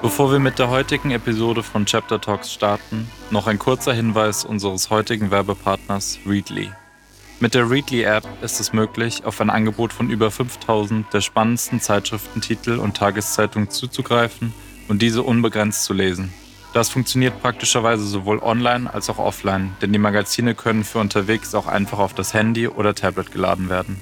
Bevor wir mit der heutigen Episode von Chapter Talks starten, noch ein kurzer Hinweis unseres heutigen Werbepartners Readly. Mit der Readly-App ist es möglich, auf ein Angebot von über 5000 der spannendsten Zeitschriftentitel und Tageszeitungen zuzugreifen und diese unbegrenzt zu lesen. Das funktioniert praktischerweise sowohl online als auch offline, denn die Magazine können für unterwegs auch einfach auf das Handy oder Tablet geladen werden.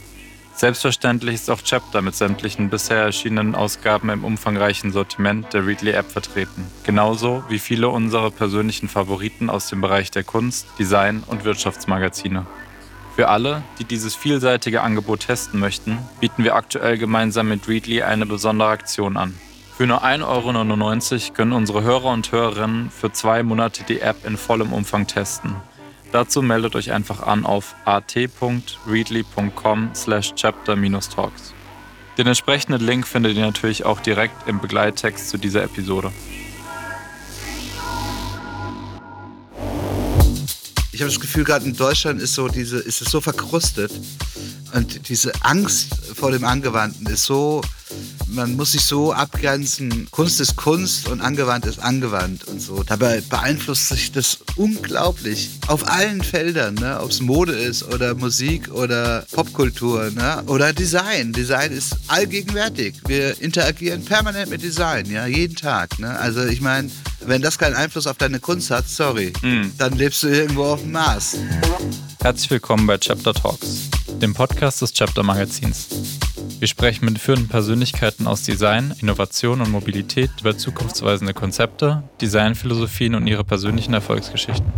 Selbstverständlich ist auch Chapter mit sämtlichen bisher erschienenen Ausgaben im umfangreichen Sortiment der Readly App vertreten. Genauso wie viele unserer persönlichen Favoriten aus dem Bereich der Kunst, Design und Wirtschaftsmagazine. Für alle, die dieses vielseitige Angebot testen möchten, bieten wir aktuell gemeinsam mit Readly eine besondere Aktion an. Für nur 1,99 Euro können unsere Hörer und Hörerinnen für zwei Monate die App in vollem Umfang testen. Dazu meldet euch einfach an auf at.readly.com slash chapter-talks. Den entsprechenden Link findet ihr natürlich auch direkt im Begleittext zu dieser Episode. Ich habe das Gefühl, gerade in Deutschland ist, so diese, ist es so verkrustet und diese Angst vor dem Angewandten ist so man muss sich so abgrenzen, Kunst ist Kunst und angewandt ist angewandt und so. Dabei beeinflusst sich das unglaublich auf allen Feldern, ne? ob es Mode ist oder Musik oder Popkultur ne? oder Design. Design ist allgegenwärtig. Wir interagieren permanent mit Design, ja, jeden Tag. Ne? Also ich meine, wenn das keinen Einfluss auf deine Kunst hat, sorry, mhm. dann lebst du irgendwo auf Mars. Herzlich willkommen bei Chapter Talks, dem Podcast des Chapter Magazins. Wir sprechen mit führenden Persönlichkeiten aus Design, Innovation und Mobilität über zukunftsweisende Konzepte, Designphilosophien und ihre persönlichen Erfolgsgeschichten.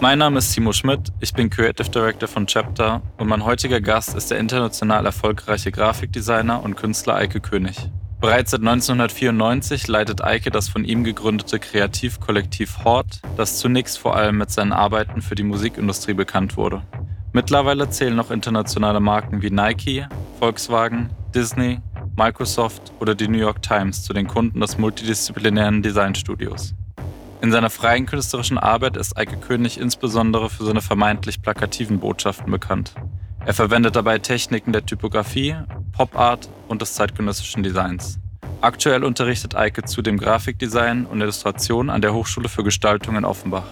Mein Name ist Timo Schmidt, ich bin Creative Director von Chapter und mein heutiger Gast ist der international erfolgreiche Grafikdesigner und Künstler Eike König. Bereits seit 1994 leitet Eike das von ihm gegründete Kreativkollektiv Hort, das zunächst vor allem mit seinen Arbeiten für die Musikindustrie bekannt wurde. Mittlerweile zählen noch internationale Marken wie Nike, Volkswagen, Disney, Microsoft oder die New York Times zu den Kunden des multidisziplinären Designstudios. In seiner freien künstlerischen Arbeit ist Eike König insbesondere für seine vermeintlich plakativen Botschaften bekannt. Er verwendet dabei Techniken der Typografie, Pop Art und des zeitgenössischen Designs. Aktuell unterrichtet Eike zudem Grafikdesign und Illustration an der Hochschule für Gestaltung in Offenbach.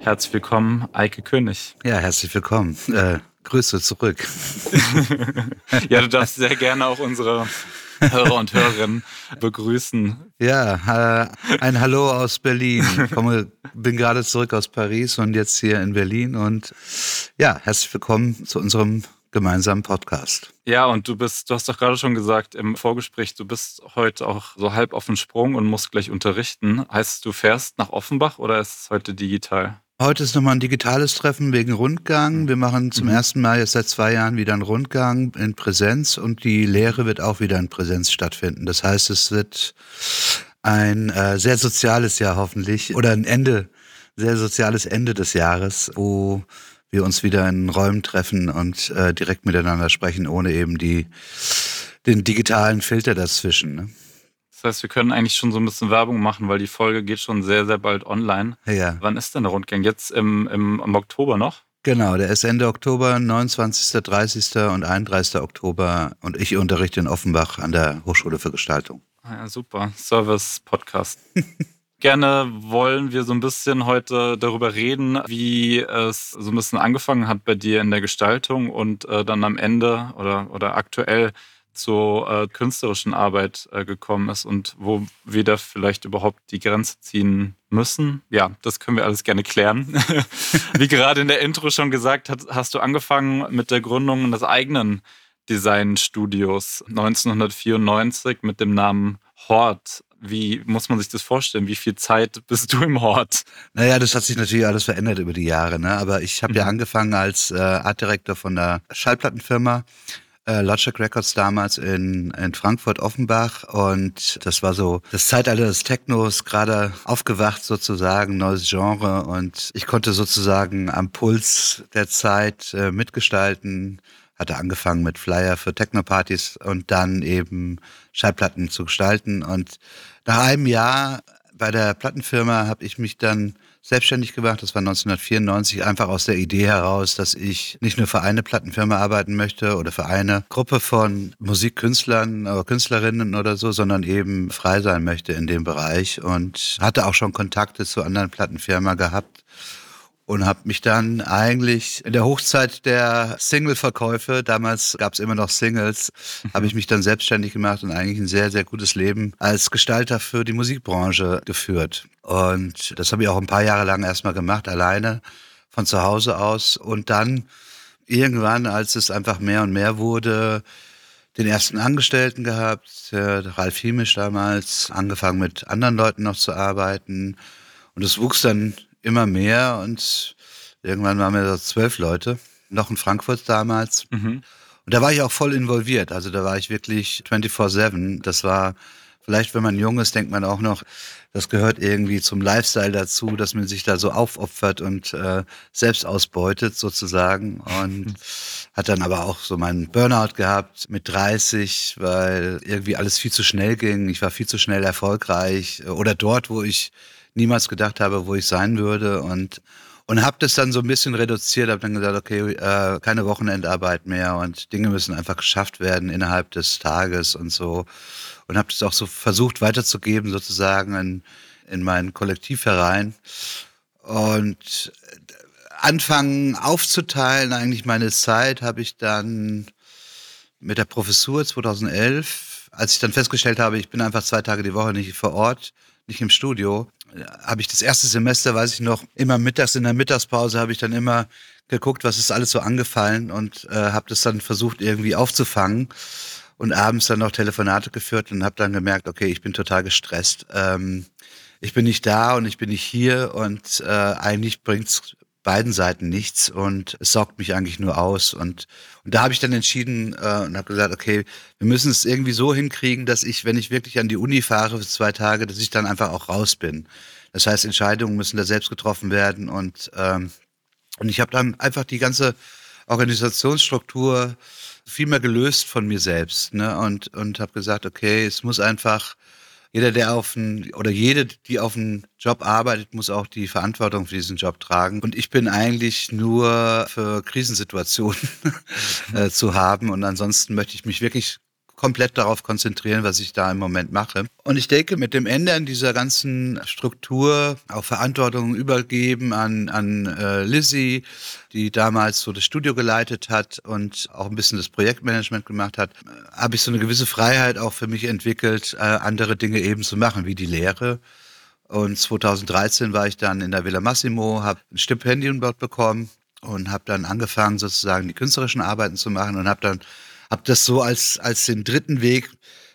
Herzlich willkommen, Eike König. Ja, herzlich willkommen. Äh, Grüße zurück. ja, du darfst sehr gerne auch unsere Hörer und Hörerinnen begrüßen. Ja, äh, ein Hallo aus Berlin. Ich komme, bin gerade zurück aus Paris und jetzt hier in Berlin und ja, herzlich willkommen zu unserem gemeinsamen Podcast. Ja, und du bist, du hast doch gerade schon gesagt im Vorgespräch, du bist heute auch so halb auf dem Sprung und musst gleich unterrichten. Heißt, du fährst nach Offenbach oder ist es heute digital? Heute ist nochmal ein digitales Treffen wegen Rundgang. Wir machen zum mhm. ersten Mal jetzt seit zwei Jahren wieder einen Rundgang in Präsenz und die Lehre wird auch wieder in Präsenz stattfinden. Das heißt, es wird ein äh, sehr soziales Jahr hoffentlich oder ein Ende, sehr soziales Ende des Jahres, wo wir uns wieder in Räumen treffen und äh, direkt miteinander sprechen, ohne eben die, den digitalen Filter dazwischen. Ne? Das heißt, wir können eigentlich schon so ein bisschen Werbung machen, weil die Folge geht schon sehr, sehr bald online. Ja. Wann ist denn der Rundgang? Jetzt im, im, im Oktober noch? Genau, der ist Ende Oktober, 29., 30. und 31. Oktober und ich unterrichte in Offenbach an der Hochschule für Gestaltung. Ah ja, super. Service-Podcast. Gerne wollen wir so ein bisschen heute darüber reden, wie es so ein bisschen angefangen hat bei dir in der Gestaltung und äh, dann am Ende oder, oder aktuell zur äh, künstlerischen Arbeit äh, gekommen ist und wo wir da vielleicht überhaupt die Grenze ziehen müssen. Ja, das können wir alles gerne klären. Wie gerade in der Intro schon gesagt hat, hast du angefangen mit der Gründung des eigenen Designstudios 1994 mit dem Namen Hort. Wie muss man sich das vorstellen? Wie viel Zeit bist du im Hort? Naja, das hat sich natürlich alles verändert über die Jahre. Ne? Aber ich habe mhm. ja angefangen als äh, Artdirektor von der Schallplattenfirma äh, Logic Records damals in, in Frankfurt-Offenbach und das war so das Zeitalter des Technos, gerade aufgewacht sozusagen, neues Genre. Und ich konnte sozusagen am Puls der Zeit äh, mitgestalten, hatte angefangen mit Flyer für Techno-Partys und dann eben Schallplatten zu gestalten. Und nach einem Jahr Bei der Plattenfirma habe ich mich dann selbstständig gemacht. Das war 1994 einfach aus der Idee heraus, dass ich nicht nur für eine Plattenfirma arbeiten möchte oder für eine Gruppe von Musikkünstlern oder Künstlerinnen oder so, sondern eben frei sein möchte in dem Bereich. Und hatte auch schon Kontakte zu anderen Plattenfirmen gehabt und habe mich dann eigentlich in der Hochzeit der Single-Verkäufe, damals gab es immer noch Singles, mhm. habe ich mich dann selbstständig gemacht und eigentlich ein sehr, sehr gutes Leben als Gestalter für die Musikbranche geführt. Und das habe ich auch ein paar Jahre lang erstmal gemacht, alleine von zu Hause aus. Und dann irgendwann, als es einfach mehr und mehr wurde, den ersten Angestellten gehabt, Ralf Hiemisch damals, angefangen mit anderen Leuten noch zu arbeiten. Und es wuchs dann immer mehr und irgendwann waren wir so zwölf Leute, noch in Frankfurt damals. Mhm. Und da war ich auch voll involviert. Also da war ich wirklich 24-7. Das war vielleicht, wenn man jung ist, denkt man auch noch, das gehört irgendwie zum Lifestyle dazu, dass man sich da so aufopfert und äh, selbst ausbeutet sozusagen. Und mhm. hat dann aber auch so meinen Burnout gehabt mit 30, weil irgendwie alles viel zu schnell ging. Ich war viel zu schnell erfolgreich oder dort, wo ich niemals gedacht habe, wo ich sein würde und und habe das dann so ein bisschen reduziert, habe dann gesagt, okay, äh, keine Wochenendarbeit mehr und Dinge müssen einfach geschafft werden innerhalb des Tages und so. Und habe das auch so versucht weiterzugeben sozusagen in, in meinen Kollektivverein. Und anfangen aufzuteilen eigentlich meine Zeit habe ich dann mit der Professur 2011, als ich dann festgestellt habe, ich bin einfach zwei Tage die Woche nicht vor Ort, nicht im Studio, habe ich das erste Semester, weiß ich noch, immer mittags in der Mittagspause habe ich dann immer geguckt, was ist alles so angefallen und äh, habe das dann versucht irgendwie aufzufangen und abends dann noch Telefonate geführt und habe dann gemerkt, okay, ich bin total gestresst. Ähm, ich bin nicht da und ich bin nicht hier und äh, eigentlich bringt's beiden Seiten nichts und es sorgt mich eigentlich nur aus. Und, und da habe ich dann entschieden äh, und habe gesagt, okay, wir müssen es irgendwie so hinkriegen, dass ich, wenn ich wirklich an die Uni fahre für zwei Tage, dass ich dann einfach auch raus bin. Das heißt, Entscheidungen müssen da selbst getroffen werden und, ähm, und ich habe dann einfach die ganze Organisationsstruktur viel mehr gelöst von mir selbst ne? und, und habe gesagt, okay, es muss einfach jeder, der auf einen, oder jede, die auf einen Job arbeitet, muss auch die Verantwortung für diesen Job tragen. Und ich bin eigentlich nur für Krisensituationen äh, zu haben. Und ansonsten möchte ich mich wirklich komplett darauf konzentrieren, was ich da im Moment mache. Und ich denke, mit dem Ändern dieser ganzen Struktur, auch Verantwortung übergeben an, an äh, Lizzie, die damals so das Studio geleitet hat und auch ein bisschen das Projektmanagement gemacht hat, habe ich so eine gewisse Freiheit auch für mich entwickelt, äh, andere Dinge eben zu machen, wie die Lehre. Und 2013 war ich dann in der Villa Massimo, habe ein Stipendium dort bekommen und habe dann angefangen, sozusagen die künstlerischen Arbeiten zu machen und habe dann habe das so als, als den dritten Weg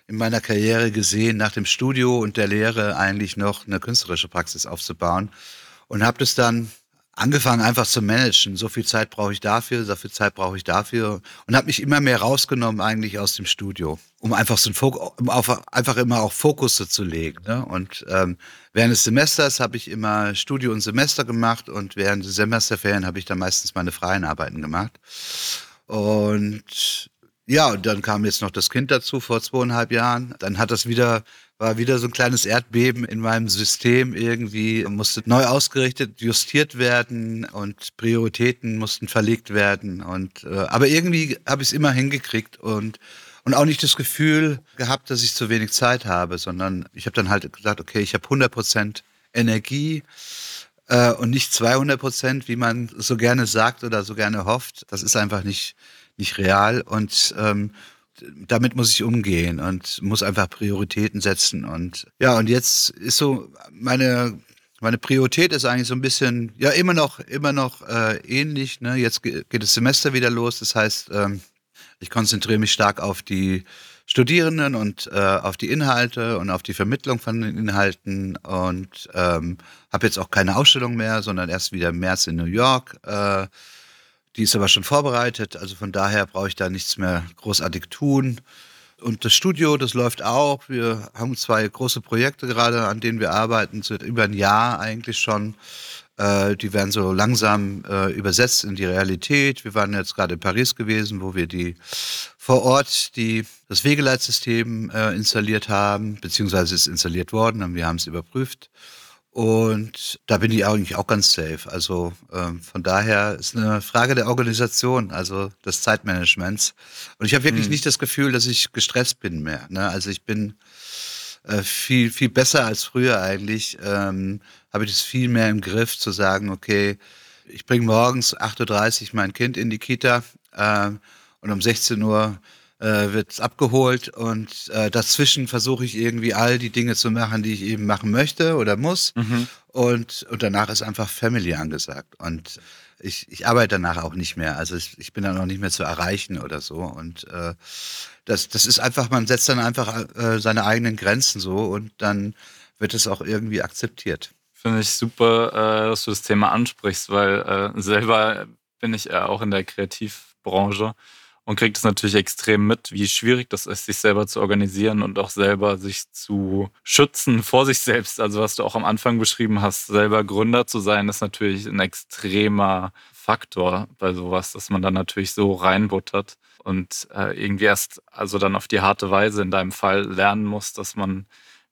in meiner Karriere gesehen, nach dem Studio und der Lehre eigentlich noch eine künstlerische Praxis aufzubauen. Und habe das dann angefangen einfach zu managen. So viel Zeit brauche ich dafür, so viel Zeit brauche ich dafür. Und habe mich immer mehr rausgenommen eigentlich aus dem Studio, um einfach so ein Fokus, um auf, einfach immer auch Fokus zu legen. Ne? Und ähm, während des Semesters habe ich immer Studio und Semester gemacht und während des Semesterferien habe ich dann meistens meine freien Arbeiten gemacht. Und ja, und dann kam jetzt noch das Kind dazu vor zweieinhalb Jahren. Dann hat das wieder, war wieder so ein kleines Erdbeben in meinem System irgendwie, musste neu ausgerichtet, justiert werden und Prioritäten mussten verlegt werden. Und äh, aber irgendwie habe ich es immer hingekriegt und und auch nicht das Gefühl gehabt, dass ich zu wenig Zeit habe, sondern ich habe dann halt gesagt, okay, ich habe 100 Prozent Energie äh, und nicht 200 Prozent, wie man so gerne sagt oder so gerne hofft. Das ist einfach nicht nicht real und ähm, damit muss ich umgehen und muss einfach Prioritäten setzen und ja und jetzt ist so meine meine Priorität ist eigentlich so ein bisschen ja immer noch immer noch äh, ähnlich ne? Jetzt geht das Semester wieder los. Das heißt ähm, ich konzentriere mich stark auf die Studierenden und äh, auf die Inhalte und auf die Vermittlung von den Inhalten und ähm, habe jetzt auch keine Ausstellung mehr sondern erst wieder im März in New York äh, die ist aber schon vorbereitet, also von daher brauche ich da nichts mehr großartig tun. Und das Studio, das läuft auch. Wir haben zwei große Projekte gerade, an denen wir arbeiten, seit über ein Jahr eigentlich schon. Äh, die werden so langsam äh, übersetzt in die Realität. Wir waren jetzt gerade in Paris gewesen, wo wir die vor Ort die, das Wegeleitsystem äh, installiert haben, beziehungsweise ist installiert worden und wir haben es überprüft. Und da bin ich eigentlich auch ganz safe. Also ähm, von daher ist eine Frage der Organisation, also des Zeitmanagements. Und ich habe wirklich hm. nicht das Gefühl, dass ich gestresst bin mehr. Ne? Also ich bin äh, viel, viel besser als früher eigentlich. Ähm, habe ich das viel mehr im Griff zu sagen, okay, ich bringe morgens 8.30 Uhr mein Kind in die Kita äh, und um 16 Uhr äh, wird es abgeholt und äh, dazwischen versuche ich irgendwie all die Dinge zu machen, die ich eben machen möchte oder muss. Mhm. Und, und danach ist einfach Family angesagt. Und ich, ich arbeite danach auch nicht mehr. Also ich, ich bin dann auch nicht mehr zu erreichen oder so. Und äh, das, das ist einfach, man setzt dann einfach äh, seine eigenen Grenzen so und dann wird es auch irgendwie akzeptiert. Finde ich super, äh, dass du das Thema ansprichst, weil äh, selber bin ich ja auch in der Kreativbranche und kriegt es natürlich extrem mit, wie schwierig das ist, sich selber zu organisieren und auch selber sich zu schützen vor sich selbst. Also was du auch am Anfang beschrieben hast, selber Gründer zu sein, ist natürlich ein extremer Faktor bei sowas, dass man dann natürlich so reinbuttert und äh, irgendwie erst also dann auf die harte Weise in deinem Fall lernen muss, dass man,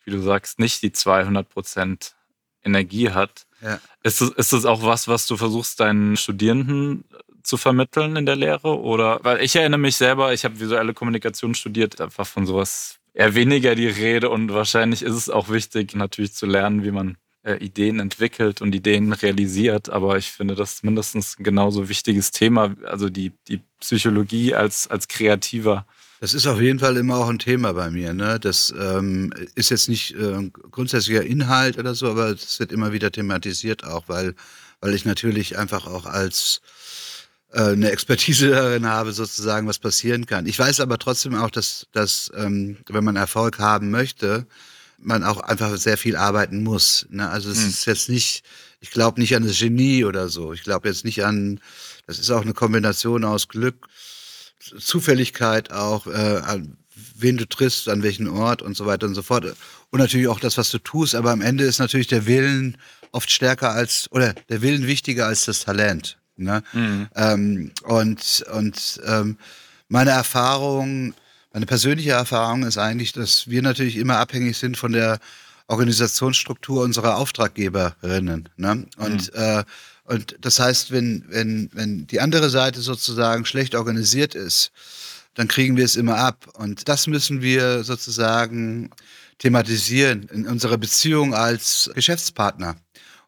wie du sagst, nicht die 200 Prozent Energie hat. Ja. Ist, das, ist das auch was, was du versuchst, deinen Studierenden zu vermitteln in der Lehre? Oder weil ich erinnere mich selber, ich habe visuelle Kommunikation studiert, einfach von sowas eher weniger die Rede und wahrscheinlich ist es auch wichtig, natürlich zu lernen, wie man äh, Ideen entwickelt und Ideen realisiert. Aber ich finde das mindestens ein genauso wichtiges Thema, also die, die Psychologie als, als Kreativer. Das ist auf jeden Fall immer auch ein Thema bei mir. Ne? Das ähm, ist jetzt nicht äh, grundsätzlicher Inhalt oder so, aber es wird immer wieder thematisiert auch, weil, weil ich natürlich einfach auch als äh, eine Expertise darin habe, sozusagen, was passieren kann. Ich weiß aber trotzdem auch, dass, dass ähm, wenn man Erfolg haben möchte, man auch einfach sehr viel arbeiten muss. Ne? Also es hm. ist jetzt nicht, ich glaube nicht an das Genie oder so. Ich glaube jetzt nicht an, das ist auch eine Kombination aus Glück, Zufälligkeit auch, äh, an wen du triffst, an welchen Ort und so weiter und so fort. Und natürlich auch das, was du tust. Aber am Ende ist natürlich der Willen oft stärker als, oder der Willen wichtiger als das Talent. Ne? Mhm. Ähm, und und ähm, meine Erfahrung, meine persönliche Erfahrung ist eigentlich, dass wir natürlich immer abhängig sind von der Organisationsstruktur unserer Auftraggeberinnen. Ne? Und, mhm. äh, und das heißt, wenn, wenn, wenn die andere Seite sozusagen schlecht organisiert ist, dann kriegen wir es immer ab. Und das müssen wir sozusagen thematisieren in unserer Beziehung als Geschäftspartner.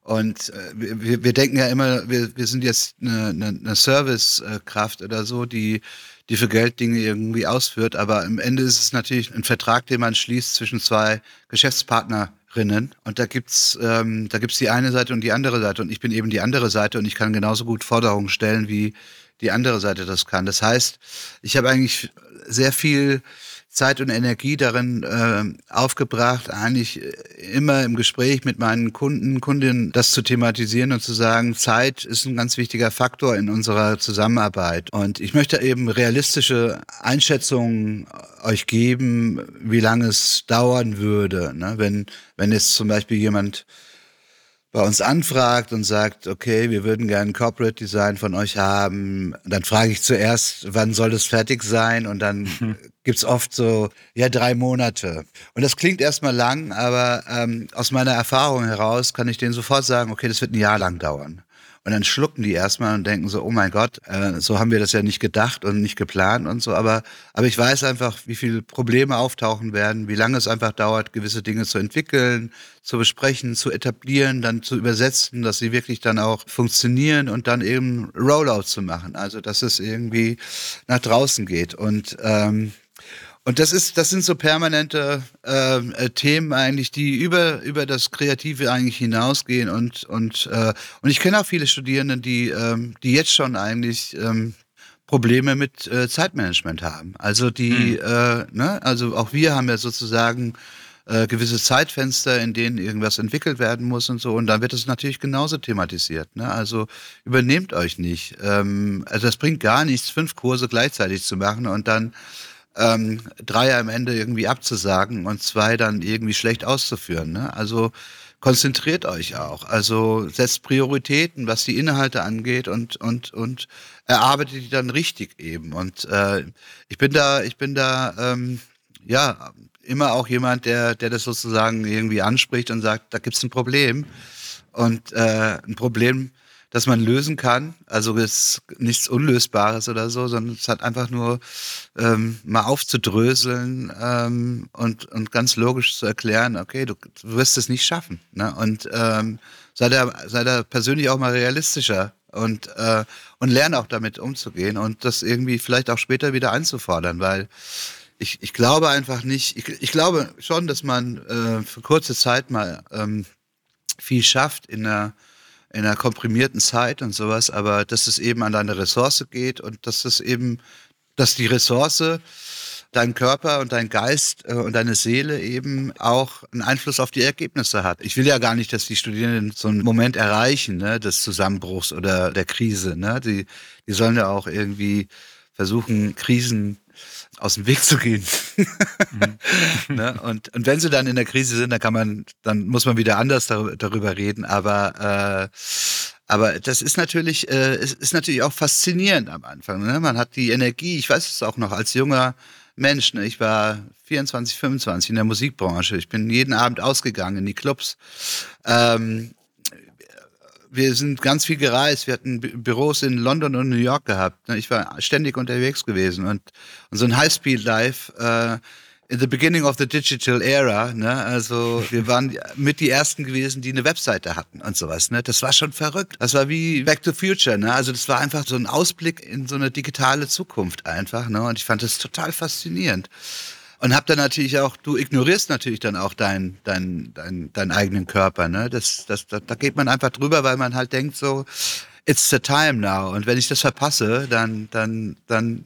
Und äh, wir, wir denken ja immer, wir, wir sind jetzt eine, eine, eine Servicekraft oder so, die, die für Geld Dinge irgendwie ausführt. Aber am Ende ist es natürlich ein Vertrag, den man schließt zwischen zwei Geschäftspartnerinnen. Und da gibt's ähm, da gibt's die eine Seite und die andere Seite. Und ich bin eben die andere Seite und ich kann genauso gut Forderungen stellen, wie die andere Seite das kann. Das heißt, ich habe eigentlich sehr viel Zeit und Energie darin äh, aufgebracht, eigentlich immer im Gespräch mit meinen Kunden, Kundinnen das zu thematisieren und zu sagen, Zeit ist ein ganz wichtiger Faktor in unserer Zusammenarbeit. Und ich möchte eben realistische Einschätzungen euch geben, wie lange es dauern würde. Ne? Wenn, wenn jetzt zum Beispiel jemand bei uns anfragt und sagt, okay, wir würden gerne ein Corporate Design von euch haben, dann frage ich zuerst, wann soll das fertig sein? Und dann mhm. gibt's oft so, ja, drei Monate. Und das klingt erstmal lang, aber ähm, aus meiner Erfahrung heraus kann ich denen sofort sagen, okay, das wird ein Jahr lang dauern. Und dann schlucken die erstmal und denken so, oh mein Gott, äh, so haben wir das ja nicht gedacht und nicht geplant und so. Aber, aber ich weiß einfach, wie viele Probleme auftauchen werden, wie lange es einfach dauert, gewisse Dinge zu entwickeln, zu besprechen, zu etablieren, dann zu übersetzen, dass sie wirklich dann auch funktionieren und dann eben Rollout zu machen. Also dass es irgendwie nach draußen geht. Und ähm, und das ist, das sind so permanente ähm, äh, Themen eigentlich, die über über das Kreative eigentlich hinausgehen und und äh, und ich kenne auch viele Studierende, die ähm, die jetzt schon eigentlich ähm, Probleme mit äh, Zeitmanagement haben. Also die, mhm. äh, ne, also auch wir haben ja sozusagen äh, gewisse Zeitfenster, in denen irgendwas entwickelt werden muss und so. Und dann wird es natürlich genauso thematisiert. Ne? Also übernehmt euch nicht. Ähm, also das bringt gar nichts, fünf Kurse gleichzeitig zu machen und dann ähm, drei am Ende irgendwie abzusagen und zwei dann irgendwie schlecht auszuführen. Ne? Also konzentriert euch auch. Also setzt Prioritäten, was die Inhalte angeht und, und, und erarbeitet die dann richtig eben. Und äh, ich bin da, ich bin da, ähm, ja, immer auch jemand, der, der das sozusagen irgendwie anspricht und sagt, da gibt's ein Problem. Und äh, ein Problem, das man lösen kann. Also ist nichts Unlösbares oder so, sondern es hat einfach nur ähm, mal aufzudröseln ähm, und, und ganz logisch zu erklären, okay, du, du wirst es nicht schaffen. Ne? Und ähm, sei, da, sei da persönlich auch mal realistischer und, äh, und lerne auch damit umzugehen und das irgendwie vielleicht auch später wieder einzufordern, weil ich, ich glaube einfach nicht, ich, ich glaube schon, dass man äh, für kurze Zeit mal ähm, viel schafft in einer in einer komprimierten Zeit und sowas, aber dass es eben an deine Ressource geht und dass es eben, dass die Ressource, dein Körper und dein Geist äh, und deine Seele eben auch einen Einfluss auf die Ergebnisse hat. Ich will ja gar nicht, dass die Studierenden so einen Moment erreichen, ne, des Zusammenbruchs oder der Krise. Ne? Die, die sollen ja auch irgendwie versuchen, Krisen aus dem Weg zu gehen. mhm. ne? und, und wenn sie dann in der Krise sind, dann kann man, dann muss man wieder anders darüber reden. Aber äh, aber das ist natürlich, äh, es ist natürlich auch faszinierend am Anfang. Ne? Man hat die Energie, ich weiß es auch noch als junger Mensch, ne? ich war 24, 25 in der Musikbranche. Ich bin jeden Abend ausgegangen in die Clubs. Ähm, wir sind ganz viel gereist. Wir hatten Büros in London und New York gehabt. Ne? Ich war ständig unterwegs gewesen und, und so ein Highspeed Live äh, in the beginning of the digital era. Ne? Also wir waren mit die ersten gewesen, die eine Webseite hatten und sowas. Ne? Das war schon verrückt. Das war wie Back to Future. Ne? Also das war einfach so ein Ausblick in so eine digitale Zukunft einfach. Ne? Und ich fand das total faszinierend. Und hab dann natürlich auch, du ignorierst natürlich dann auch deinen dein, dein, dein eigenen Körper. Ne? Das, das, da, da geht man einfach drüber, weil man halt denkt so, it's the time now. Und wenn ich das verpasse, dann, dann, dann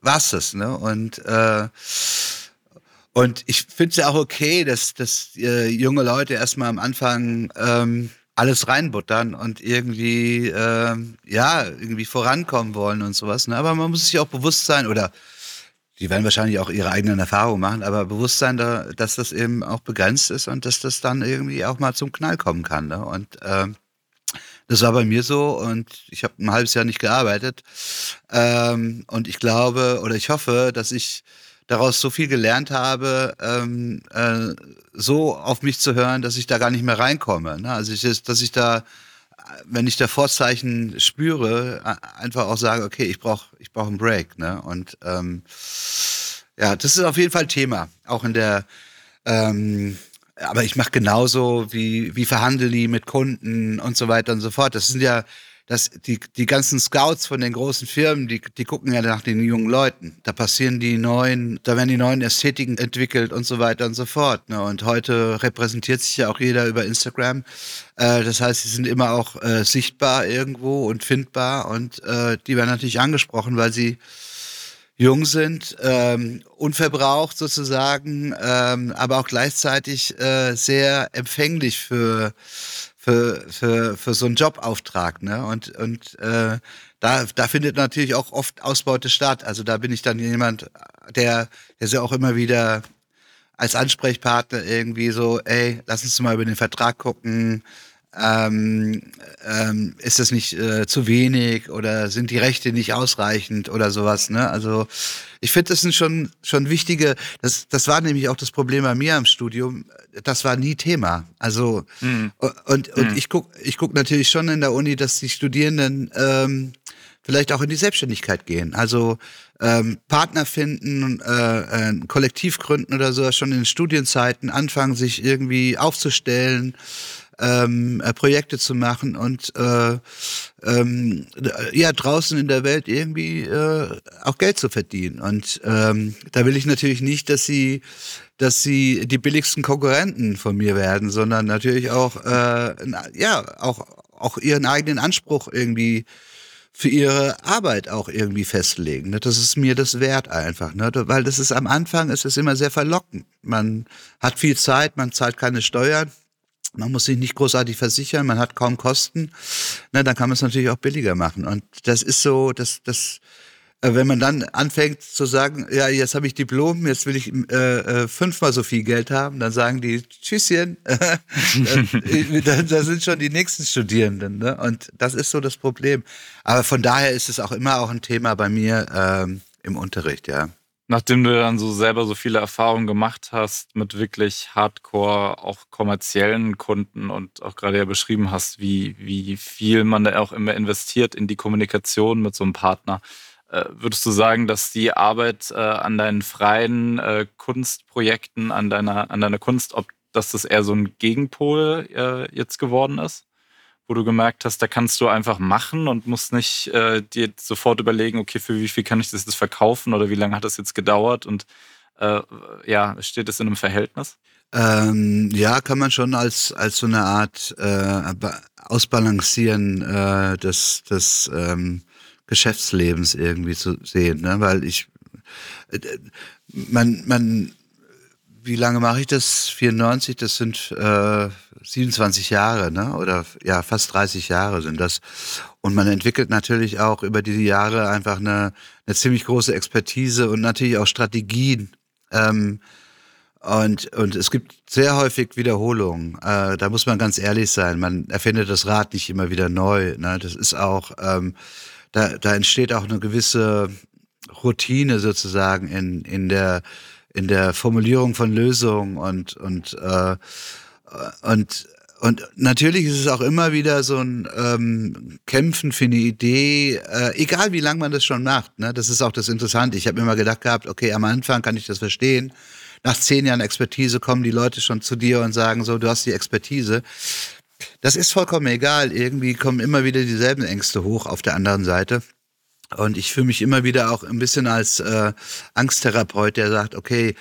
war's das. Ne? Und äh, und ich finde es ja auch okay, dass, dass äh, junge Leute erstmal am Anfang ähm, alles reinbuttern und irgendwie, äh, ja, irgendwie vorankommen wollen und sowas. Ne? Aber man muss sich auch bewusst sein, oder die werden wahrscheinlich auch ihre eigenen Erfahrungen machen, aber Bewusstsein, da, dass das eben auch begrenzt ist und dass das dann irgendwie auch mal zum Knall kommen kann. Ne? Und äh, das war bei mir so und ich habe ein halbes Jahr nicht gearbeitet. Ähm, und ich glaube oder ich hoffe, dass ich daraus so viel gelernt habe, ähm, äh, so auf mich zu hören, dass ich da gar nicht mehr reinkomme. Ne? Also ich, dass ich da wenn ich da Vorzeichen spüre, einfach auch sage, okay, ich brauche ich brauch einen Break. Ne? Und ähm, ja, das ist auf jeden Fall Thema, auch in der ähm, aber ich mache genauso wie, wie verhandle die mit Kunden und so weiter und so fort. Das sind ja dass die, die ganzen Scouts von den großen Firmen, die, die gucken ja nach den jungen Leuten. Da passieren die neuen, da werden die neuen Ästhetiken entwickelt und so weiter und so fort. Ne? Und heute repräsentiert sich ja auch jeder über Instagram. Äh, das heißt, sie sind immer auch äh, sichtbar irgendwo und findbar und äh, die werden natürlich angesprochen, weil sie jung sind, ähm, unverbraucht sozusagen, ähm, aber auch gleichzeitig äh, sehr empfänglich für für, für, für so einen Jobauftrag. Ne? Und, und äh, da, da findet natürlich auch oft Ausbeute statt. Also da bin ich dann jemand, der, der sie auch immer wieder als Ansprechpartner irgendwie so, ey, lass uns mal über den Vertrag gucken, ähm, ähm, ist das nicht äh, zu wenig oder sind die Rechte nicht ausreichend oder sowas. Ne? Also ich finde, das sind schon schon wichtige. Das das war nämlich auch das Problem bei mir am Studium. Das war nie Thema. Also mhm. und und mhm. ich guck ich guck natürlich schon in der Uni, dass die Studierenden ähm, vielleicht auch in die Selbstständigkeit gehen. Also ähm, Partner finden, äh, äh, Kollektiv gründen oder so, schon in Studienzeiten anfangen, sich irgendwie aufzustellen ähm, äh, Projekte zu machen und äh, ähm, ja draußen in der Welt irgendwie äh, auch Geld zu verdienen. Und ähm, da will ich natürlich nicht, dass sie dass sie die billigsten Konkurrenten von mir werden, sondern natürlich auch äh, ja auch auch ihren eigenen Anspruch irgendwie für ihre Arbeit auch irgendwie festlegen. Ne? Das ist mir das wert einfach, ne? weil das ist am Anfang ist es immer sehr verlockend. Man hat viel Zeit, man zahlt keine Steuern, man muss sich nicht großartig versichern, man hat kaum Kosten. Na, dann kann man es natürlich auch billiger machen. Und das ist so, das, das, äh, wenn man dann anfängt zu sagen, ja, jetzt habe ich Diplom, jetzt will ich äh, äh, fünfmal so viel Geld haben, dann sagen die Tschüsschen, da, da, sind schon die nächsten Studierenden. Ne? Und das ist so das Problem. Aber von daher ist es auch immer auch ein Thema bei mir ähm, im Unterricht, ja. Nachdem du dann so selber so viele Erfahrungen gemacht hast mit wirklich Hardcore, auch kommerziellen Kunden und auch gerade ja beschrieben hast, wie, wie viel man da auch immer investiert in die Kommunikation mit so einem Partner, äh, würdest du sagen, dass die Arbeit äh, an deinen freien äh, Kunstprojekten, an deiner, an deiner Kunst, ob dass das eher so ein Gegenpol jetzt geworden ist? Wo du gemerkt hast, da kannst du einfach machen und musst nicht äh, dir sofort überlegen, okay, für wie viel kann ich das jetzt verkaufen oder wie lange hat das jetzt gedauert und äh, ja, steht es in einem Verhältnis? Ähm, ja, kann man schon als, als so eine Art Ausbalancieren des, des ähm, Geschäftslebens irgendwie zu sehen, ne? weil ich, äh, man, man, wie lange mache ich das? 94, das sind äh, 27 Jahre, ne? oder ja, fast 30 Jahre sind das. Und man entwickelt natürlich auch über diese Jahre einfach eine, eine ziemlich große Expertise und natürlich auch Strategien. Ähm, und, und es gibt sehr häufig Wiederholungen. Äh, da muss man ganz ehrlich sein. Man erfindet das Rad nicht immer wieder neu. Ne? Das ist auch, ähm, da, da entsteht auch eine gewisse Routine sozusagen in, in der in der Formulierung von Lösungen und und äh, und und natürlich ist es auch immer wieder so ein ähm, Kämpfen für eine Idee, äh, egal wie lange man das schon macht. Ne? Das ist auch das Interessante. Ich habe mir immer gedacht gehabt, okay, am Anfang kann ich das verstehen. Nach zehn Jahren Expertise kommen die Leute schon zu dir und sagen so, du hast die Expertise. Das ist vollkommen egal. Irgendwie kommen immer wieder dieselben Ängste hoch auf der anderen Seite. Und ich fühle mich immer wieder auch ein bisschen als äh, Angsttherapeut, der sagt, okay,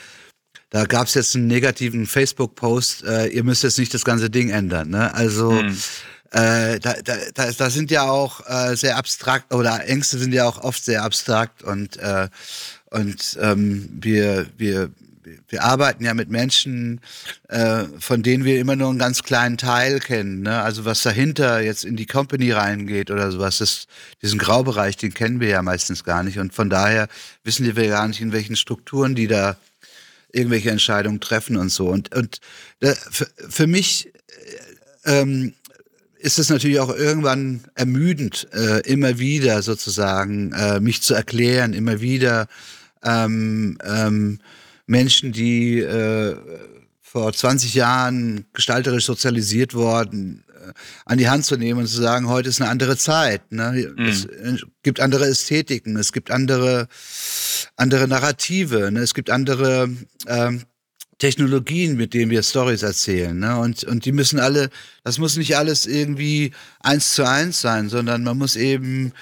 da gab es jetzt einen negativen Facebook-Post, äh, ihr müsst jetzt nicht das ganze Ding ändern. Ne? Also hm. äh, da, da, da, da sind ja auch äh, sehr abstrakt oder Ängste sind ja auch oft sehr abstrakt und äh, und ähm, wir wir wir arbeiten ja mit Menschen, äh, von denen wir immer nur einen ganz kleinen Teil kennen. Ne? Also was dahinter jetzt in die Company reingeht oder sowas, das, diesen Graubereich, den kennen wir ja meistens gar nicht. Und von daher wissen wir gar nicht, in welchen Strukturen die da irgendwelche Entscheidungen treffen und so. Und, und äh, für, für mich äh, ähm, ist es natürlich auch irgendwann ermüdend, äh, immer wieder sozusagen äh, mich zu erklären, immer wieder ähm, ähm, Menschen, die äh, vor 20 Jahren gestalterisch sozialisiert worden, äh, an die Hand zu nehmen und zu sagen, heute ist eine andere Zeit. Ne? Mhm. Es gibt andere Ästhetiken, es gibt andere, andere Narrative, ne? es gibt andere ähm, Technologien, mit denen wir Stories erzählen. Ne? Und, und die müssen alle, das muss nicht alles irgendwie eins zu eins sein, sondern man muss eben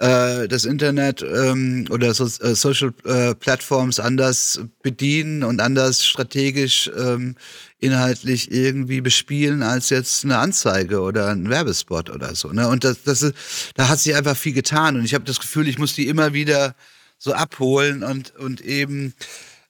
äh, das Internet ähm, oder so, äh, Social äh, Platforms anders bedienen und anders strategisch ähm, inhaltlich irgendwie bespielen als jetzt eine Anzeige oder ein Werbespot oder so. Ne? Und das, das ist, da hat sich einfach viel getan und ich habe das Gefühl, ich muss die immer wieder so abholen und, und eben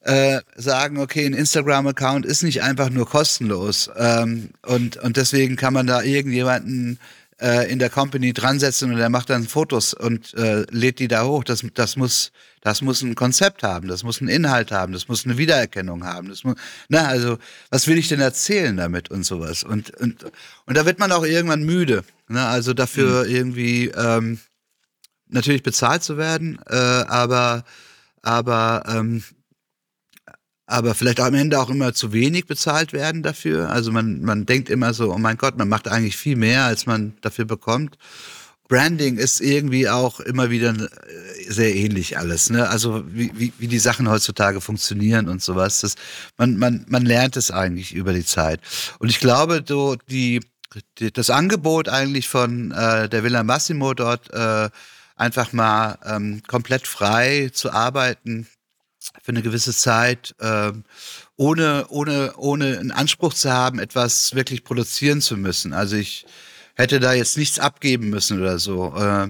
äh, sagen, okay, ein Instagram-Account ist nicht einfach nur kostenlos ähm, und, und deswegen kann man da irgendjemanden äh, in der Company dran setzen und er macht dann Fotos und äh, lädt die da hoch. Das, das, muss, das muss ein Konzept haben, das muss einen Inhalt haben, das muss eine Wiedererkennung haben. Das muss, na, also, was will ich denn erzählen damit und sowas? Und, und, und da wird man auch irgendwann müde. Ne? Also dafür mhm. irgendwie ähm, natürlich bezahlt zu werden, äh, aber, aber ähm, aber vielleicht am Ende auch immer zu wenig bezahlt werden dafür. Also man, man denkt immer so, oh mein Gott, man macht eigentlich viel mehr, als man dafür bekommt. Branding ist irgendwie auch immer wieder äh, sehr ähnlich alles. Ne? Also wie, wie, wie die Sachen heutzutage funktionieren und sowas. Das, man, man, man lernt es eigentlich über die Zeit. Und ich glaube, so die, die das Angebot eigentlich von äh, der Villa Massimo dort äh, einfach mal ähm, komplett frei zu arbeiten, für eine gewisse Zeit, äh, ohne, ohne, ohne einen Anspruch zu haben, etwas wirklich produzieren zu müssen. Also ich hätte da jetzt nichts abgeben müssen oder so. Äh,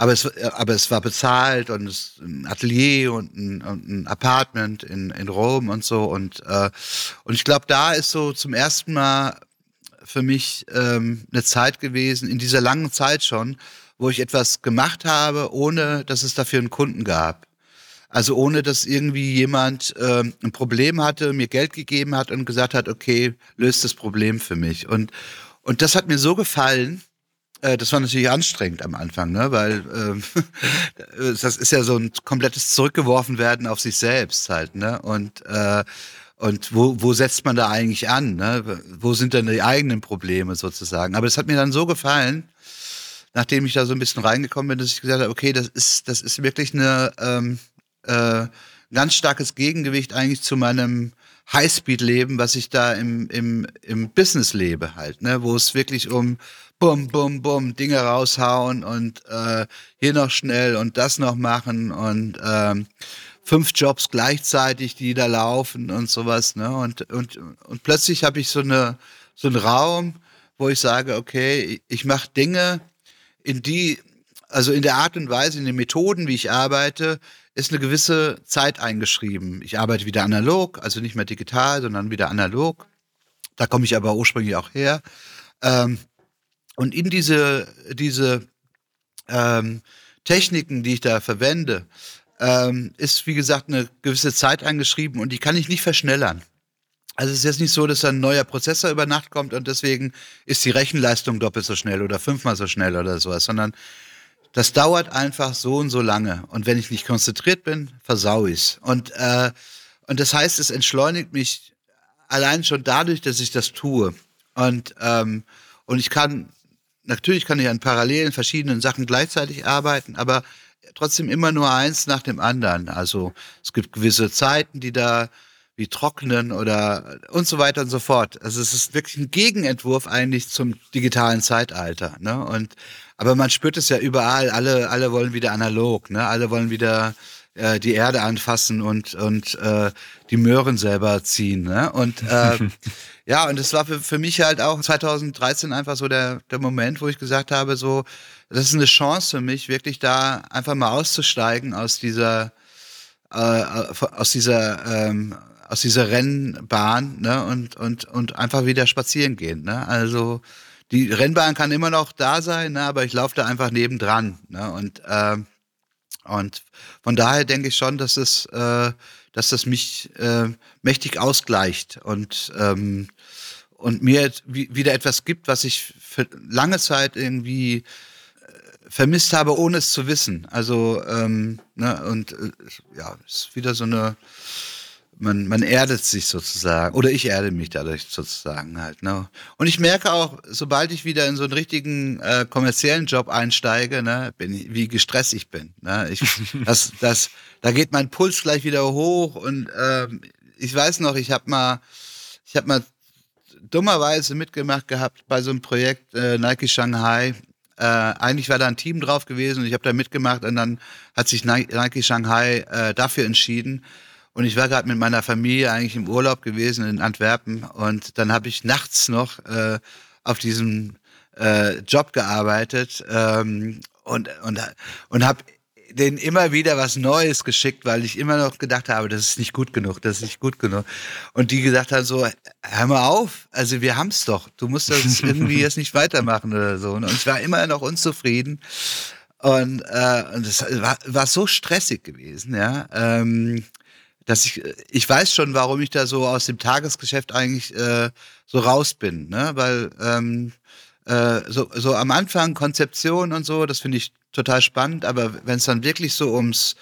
aber es, aber es war bezahlt und es, ein Atelier und ein, und ein Apartment in, in Rom und so. Und, äh, und ich glaube, da ist so zum ersten Mal für mich ähm, eine Zeit gewesen, in dieser langen Zeit schon, wo ich etwas gemacht habe, ohne dass es dafür einen Kunden gab. Also ohne dass irgendwie jemand äh, ein Problem hatte, mir Geld gegeben hat und gesagt hat, okay, löst das Problem für mich. Und, und das hat mir so gefallen, äh, das war natürlich anstrengend am Anfang, ne? weil äh, das ist ja so ein komplettes Zurückgeworfen werden auf sich selbst halt. Ne? Und, äh, und wo, wo setzt man da eigentlich an? Ne? Wo sind denn die eigenen Probleme sozusagen? Aber es hat mir dann so gefallen, nachdem ich da so ein bisschen reingekommen bin, dass ich gesagt habe, okay, das ist, das ist wirklich eine ähm, äh, ganz starkes Gegengewicht eigentlich zu meinem Highspeed-Leben, was ich da im, im, im Business lebe halt, ne? wo es wirklich um bum, bum, bum, Dinge raushauen und äh, hier noch schnell und das noch machen und ähm, fünf Jobs gleichzeitig, die da laufen und sowas. Ne? Und, und, und plötzlich habe ich so, eine, so einen Raum, wo ich sage, okay, ich mache Dinge, in die, also in der Art und Weise, in den Methoden, wie ich arbeite, ist eine gewisse Zeit eingeschrieben. Ich arbeite wieder analog, also nicht mehr digital, sondern wieder analog. Da komme ich aber ursprünglich auch her. Ähm, und in diese, diese ähm, Techniken, die ich da verwende, ähm, ist, wie gesagt, eine gewisse Zeit eingeschrieben und die kann ich nicht verschnellern. Also es ist jetzt nicht so, dass ein neuer Prozessor über Nacht kommt und deswegen ist die Rechenleistung doppelt so schnell oder fünfmal so schnell oder sowas, sondern das dauert einfach so und so lange. Und wenn ich nicht konzentriert bin, versau ich's. Und, äh, und das heißt, es entschleunigt mich allein schon dadurch, dass ich das tue. Und, ähm, und ich kann, natürlich kann ich an parallelen verschiedenen Sachen gleichzeitig arbeiten, aber trotzdem immer nur eins nach dem anderen. Also es gibt gewisse Zeiten, die da wie trocknen oder und so weiter und so fort. Also es ist wirklich ein Gegenentwurf eigentlich zum digitalen Zeitalter. Ne? Und aber man spürt es ja überall. Alle, alle wollen wieder analog. Ne? Alle wollen wieder äh, die Erde anfassen und und äh, die Möhren selber ziehen. Ne? Und äh, ja, und es war für, für mich halt auch 2013 einfach so der der Moment, wo ich gesagt habe, so das ist eine Chance für mich, wirklich da einfach mal auszusteigen aus dieser äh, aus dieser ähm, aus dieser Rennbahn ne, und, und, und einfach wieder spazieren gehen. Ne? Also die Rennbahn kann immer noch da sein, ne, aber ich laufe da einfach nebendran. Ne? Und, äh, und von daher denke ich schon, dass es, äh, dass das mich äh, mächtig ausgleicht und, ähm, und mir wieder etwas gibt, was ich für lange Zeit irgendwie äh, vermisst habe, ohne es zu wissen. Also, ähm, ne, und äh, ja, ist wieder so eine man, man erdet sich sozusagen. Oder ich erde mich dadurch sozusagen halt. Ne? Und ich merke auch, sobald ich wieder in so einen richtigen äh, kommerziellen Job einsteige, ne, bin ich, wie gestresst ich bin. Ne? Ich, das, das, da geht mein Puls gleich wieder hoch. Und ähm, ich weiß noch, ich habe mal, ich habe mal dummerweise mitgemacht gehabt bei so einem Projekt äh, Nike Shanghai. Äh, eigentlich war da ein Team drauf gewesen und ich habe da mitgemacht und dann hat sich Nike Shanghai äh, dafür entschieden, und ich war gerade mit meiner Familie eigentlich im Urlaub gewesen in Antwerpen und dann habe ich nachts noch äh, auf diesem äh, Job gearbeitet ähm, und, und, und habe denen immer wieder was Neues geschickt, weil ich immer noch gedacht habe, das ist nicht gut genug, das ist nicht gut genug. Und die gesagt haben so, hör mal auf, also wir haben's doch, du musst das irgendwie jetzt nicht weitermachen oder so. Und ich war immer noch unzufrieden. Und, äh, und das war, war so stressig gewesen, ja. Ähm, dass ich, ich weiß schon, warum ich da so aus dem Tagesgeschäft eigentlich äh, so raus bin, ne? Weil ähm, äh, so, so am Anfang Konzeption und so, das finde ich total spannend, aber wenn es dann wirklich so ums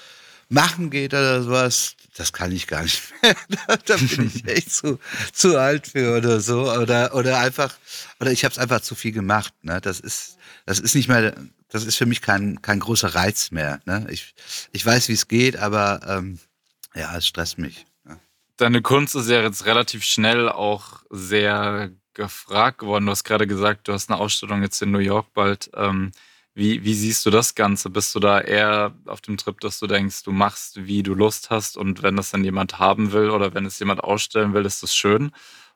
Machen geht oder sowas, das kann ich gar nicht mehr. da bin ich echt zu, zu alt für oder so. Oder, oder einfach, oder ich habe es einfach zu viel gemacht. Ne? Das ist, das ist nicht mehr, das ist für mich kein, kein großer Reiz mehr. Ne? Ich, ich weiß, wie es geht, aber ähm, ja, es stresst mich. Ja. Deine Kunst ist ja jetzt relativ schnell auch sehr gefragt geworden. Du hast gerade gesagt, du hast eine Ausstellung jetzt in New York bald. Ähm, wie, wie siehst du das Ganze? Bist du da eher auf dem Trip, dass du denkst, du machst, wie du Lust hast und wenn das dann jemand haben will oder wenn es jemand ausstellen will, ist das schön?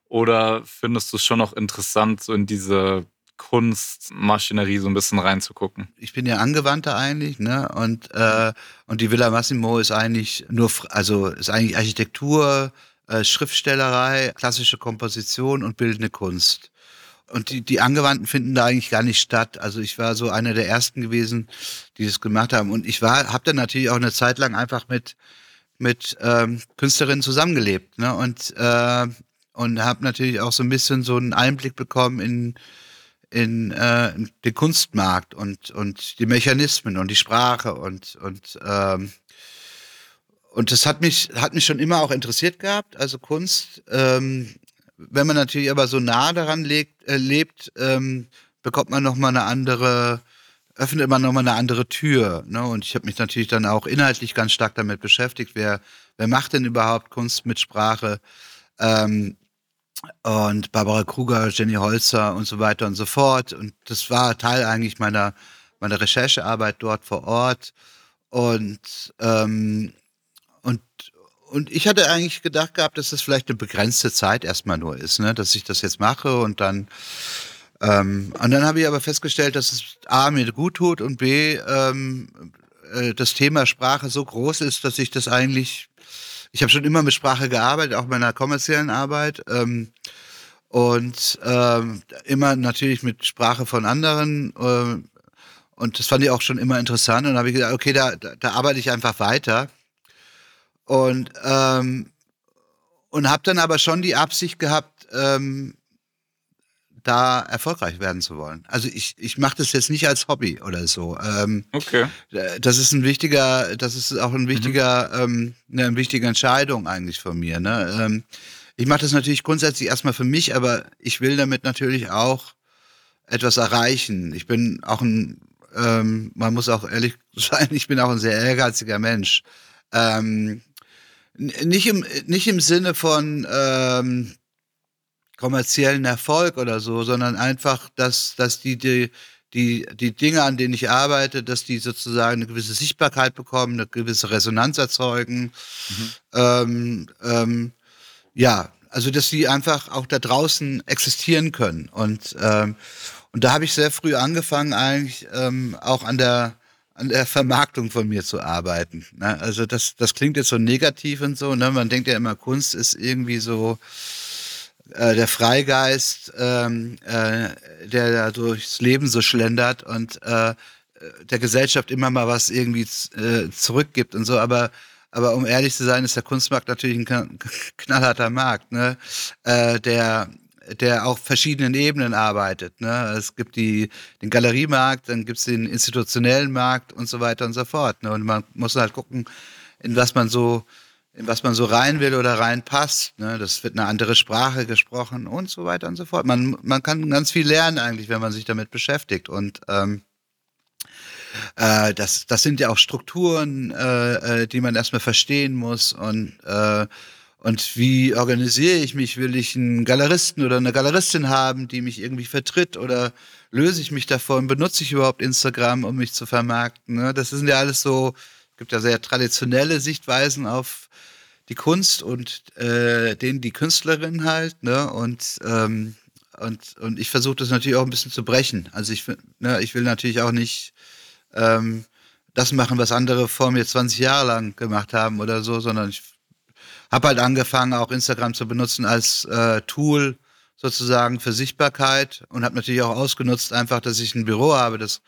Oder findest du es schon noch interessant, so in diese Kunstmaschinerie so ein bisschen reinzugucken. Ich bin ja Angewandter eigentlich, ne? Und, äh, und die Villa Massimo ist eigentlich nur, also ist eigentlich Architektur, äh, Schriftstellerei, klassische Komposition und bildende Kunst. und die, die Angewandten finden da eigentlich gar nicht statt. Also ich war so einer der ersten gewesen, die das gemacht haben. Und ich war, habe dann natürlich auch eine Zeit lang einfach mit mit ähm, Künstlerinnen zusammengelebt, ne? Und äh, und habe natürlich auch so ein bisschen so einen Einblick bekommen in in äh, den Kunstmarkt und und die Mechanismen und die Sprache und und ähm, und das hat mich hat mich schon immer auch interessiert gehabt, also Kunst. Ähm, wenn man natürlich aber so nah daran legt, äh, lebt, ähm, bekommt man noch mal eine andere, öffnet man noch mal eine andere Tür. Ne? Und ich habe mich natürlich dann auch inhaltlich ganz stark damit beschäftigt, wer, wer macht denn überhaupt Kunst mit Sprache? Ähm, und Barbara Kruger, Jenny Holzer und so weiter und so fort. Und das war Teil eigentlich meiner, meiner Recherchearbeit dort vor Ort. Und ähm, und und ich hatte eigentlich gedacht gehabt, dass das vielleicht eine begrenzte Zeit erstmal nur ist, ne? dass ich das jetzt mache und dann ähm, und dann habe ich aber festgestellt, dass es A mir gut tut und B ähm, äh, das Thema Sprache so groß ist, dass ich das eigentlich ich habe schon immer mit Sprache gearbeitet, auch in meiner kommerziellen Arbeit ähm, und ähm, immer natürlich mit Sprache von anderen äh, und das fand ich auch schon immer interessant. Und habe ich gedacht, okay, da, da, da arbeite ich einfach weiter. Und, ähm, und habe dann aber schon die Absicht gehabt, ähm, da erfolgreich werden zu wollen. Also ich, ich mache das jetzt nicht als Hobby oder so. Ähm, okay. Das ist ein wichtiger, das ist auch ein wichtiger, mhm. ähm, eine wichtige Entscheidung eigentlich von mir. Ne? Ähm, ich mache das natürlich grundsätzlich erstmal für mich, aber ich will damit natürlich auch etwas erreichen. Ich bin auch ein, ähm, man muss auch ehrlich sein, ich bin auch ein sehr ehrgeiziger Mensch. Ähm, nicht im, nicht im Sinne von ähm, kommerziellen Erfolg oder so, sondern einfach, dass, dass die, die, die, die Dinge, an denen ich arbeite, dass die sozusagen eine gewisse Sichtbarkeit bekommen, eine gewisse Resonanz erzeugen. Mhm. Ähm, ähm, ja, also dass sie einfach auch da draußen existieren können. Und, ähm, und da habe ich sehr früh angefangen, eigentlich ähm, auch an der an der Vermarktung von mir zu arbeiten. Ne? Also das, das klingt jetzt so negativ und so. Ne? Man denkt ja immer, Kunst ist irgendwie so äh, der Freigeist, ähm, äh, der da durchs Leben so schlendert und äh, der Gesellschaft immer mal was irgendwie äh, zurückgibt und so. Aber aber um ehrlich zu sein, ist der Kunstmarkt natürlich ein knallharter Markt, ne? Äh, der der auf verschiedenen Ebenen arbeitet. Ne? Es gibt die, den Galeriemarkt, dann gibt es den institutionellen Markt und so weiter und so fort. Ne? Und man muss halt gucken, in was man so, in was man so rein will oder reinpasst. Ne? Das wird eine andere Sprache gesprochen und so weiter und so fort. Man, man kann ganz viel lernen eigentlich, wenn man sich damit beschäftigt. Und ähm, äh, das, das sind ja auch Strukturen, äh, äh die man erstmal verstehen muss und äh, und wie organisiere ich mich? Will ich einen Galeristen oder eine Galeristin haben, die mich irgendwie vertritt? Oder löse ich mich davon? Benutze ich überhaupt Instagram, um mich zu vermarkten? Ne? Das sind ja alles so, gibt ja sehr traditionelle Sichtweisen auf die Kunst und äh, denen die Künstlerin halt. Ne? Und, ähm, und, und ich versuche das natürlich auch ein bisschen zu brechen. Also ich, ne, ich will natürlich auch nicht ähm, das machen, was andere vor mir 20 Jahre lang gemacht haben oder so, sondern ich habe halt angefangen, auch Instagram zu benutzen als äh, Tool sozusagen für Sichtbarkeit und habe natürlich auch ausgenutzt, einfach, dass ich ein Büro habe, das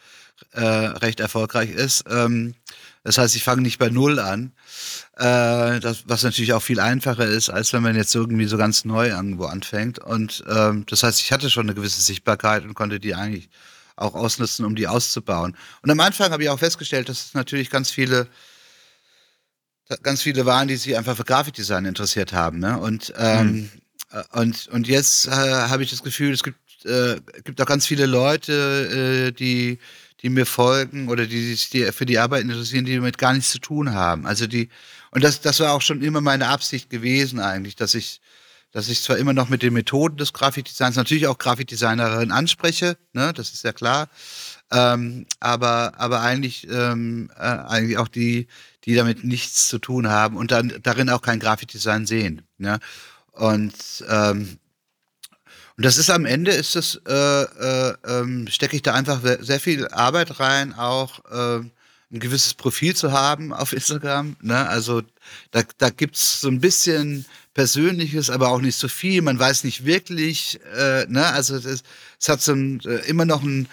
äh, recht erfolgreich ist. Ähm, das heißt, ich fange nicht bei Null an, äh, das, was natürlich auch viel einfacher ist, als wenn man jetzt irgendwie so ganz neu irgendwo anfängt. Und ähm, das heißt, ich hatte schon eine gewisse Sichtbarkeit und konnte die eigentlich auch ausnutzen, um die auszubauen. Und am Anfang habe ich auch festgestellt, dass es natürlich ganz viele ganz viele waren, die sich einfach für Grafikdesign interessiert haben. Ne? Und, ähm, mhm. Und, und jetzt äh, habe ich das Gefühl, es gibt, äh, gibt auch ganz viele Leute, äh, die, die mir folgen oder die sich die für die Arbeit interessieren, die damit gar nichts zu tun haben. Also die, und das, das war auch schon immer meine Absicht gewesen eigentlich, dass ich, dass ich zwar immer noch mit den Methoden des Grafikdesigns natürlich auch Grafikdesignerinnen anspreche, ne, das ist ja klar, ähm, aber, aber eigentlich, ähm, äh, eigentlich auch die, die damit nichts zu tun haben und dann darin auch kein Grafikdesign sehen. Ne? Und ähm, und das ist am Ende ist das äh, äh, ähm, stecke ich da einfach sehr viel Arbeit rein, auch äh, ein gewisses Profil zu haben auf Instagram. Ne? Also da, da gibt es so ein bisschen Persönliches, aber auch nicht so viel. Man weiß nicht wirklich. Äh, ne? Also es hat so ein, äh, immer noch ein,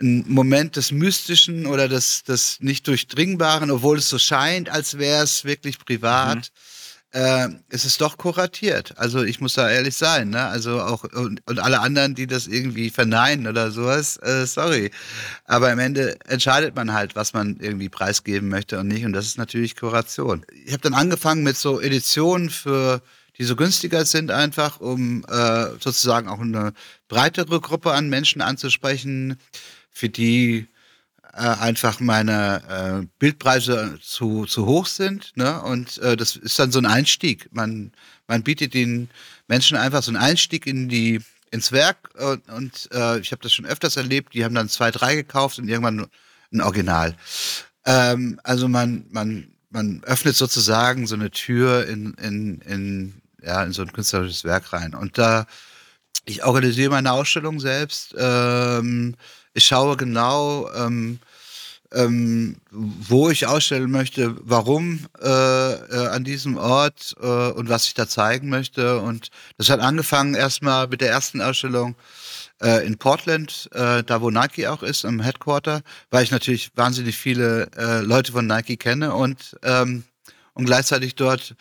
ein Moment des Mystischen oder des, des nicht durchdringbaren, obwohl es so scheint, als wäre es wirklich privat. Mhm äh, es ist doch kuratiert. Also ich muss da ehrlich sein, ne? Also auch und, und alle anderen, die das irgendwie verneinen oder sowas, äh, sorry. Aber am Ende entscheidet man halt, was man irgendwie preisgeben möchte und nicht. Und das ist natürlich Kuration. Ich habe dann angefangen mit so Editionen für die so günstiger sind, einfach, um äh, sozusagen auch eine breitere Gruppe an Menschen anzusprechen, für die äh, einfach meine äh, Bildpreise zu, zu hoch sind. Ne? Und äh, das ist dann so ein Einstieg. Man, man bietet den Menschen einfach so einen Einstieg in die, ins Werk. Und, und äh, ich habe das schon öfters erlebt. Die haben dann zwei, drei gekauft und irgendwann ein Original. Ähm, also man, man, man öffnet sozusagen so eine Tür in, in, in, ja, in so ein künstlerisches Werk rein. Und da, ich organisiere meine Ausstellung selbst. Ähm, ich schaue genau, ähm, ähm, wo ich ausstellen möchte, warum äh, äh, an diesem Ort äh, und was ich da zeigen möchte. Und das hat angefangen erstmal mit der ersten Ausstellung äh, in Portland, äh, da wo Nike auch ist, im Headquarter, weil ich natürlich wahnsinnig viele äh, Leute von Nike kenne und, ähm, und gleichzeitig dort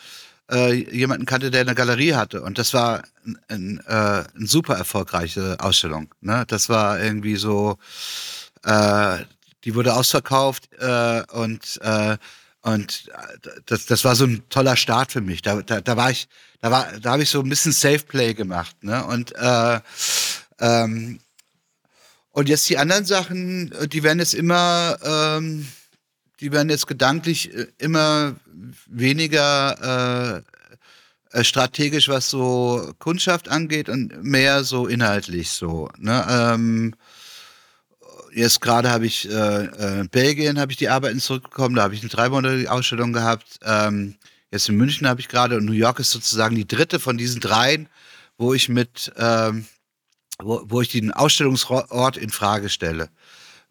jemanden kannte, der eine Galerie hatte. Und das war ein, ein, eine super erfolgreiche Ausstellung. Ne? Das war irgendwie so, äh, die wurde ausverkauft äh, und äh, und das, das war so ein toller Start für mich. Da, da, da war ich, da war, da habe ich so ein bisschen Safe Play gemacht, ne? Und äh, ähm, und jetzt die anderen Sachen, die werden jetzt immer ähm, die werden jetzt gedanklich äh, immer weniger äh, äh, strategisch, was so Kundschaft angeht und mehr so inhaltlich so. Ne? Ähm, jetzt gerade habe ich äh, äh, Belgien habe ich die Arbeiten zurückbekommen, da habe ich eine dreimonatige Ausstellung gehabt. Ähm, jetzt in München habe ich gerade und New York ist sozusagen die dritte von diesen dreien, wo ich mit ähm, wo, wo ich den Ausstellungsort in Frage stelle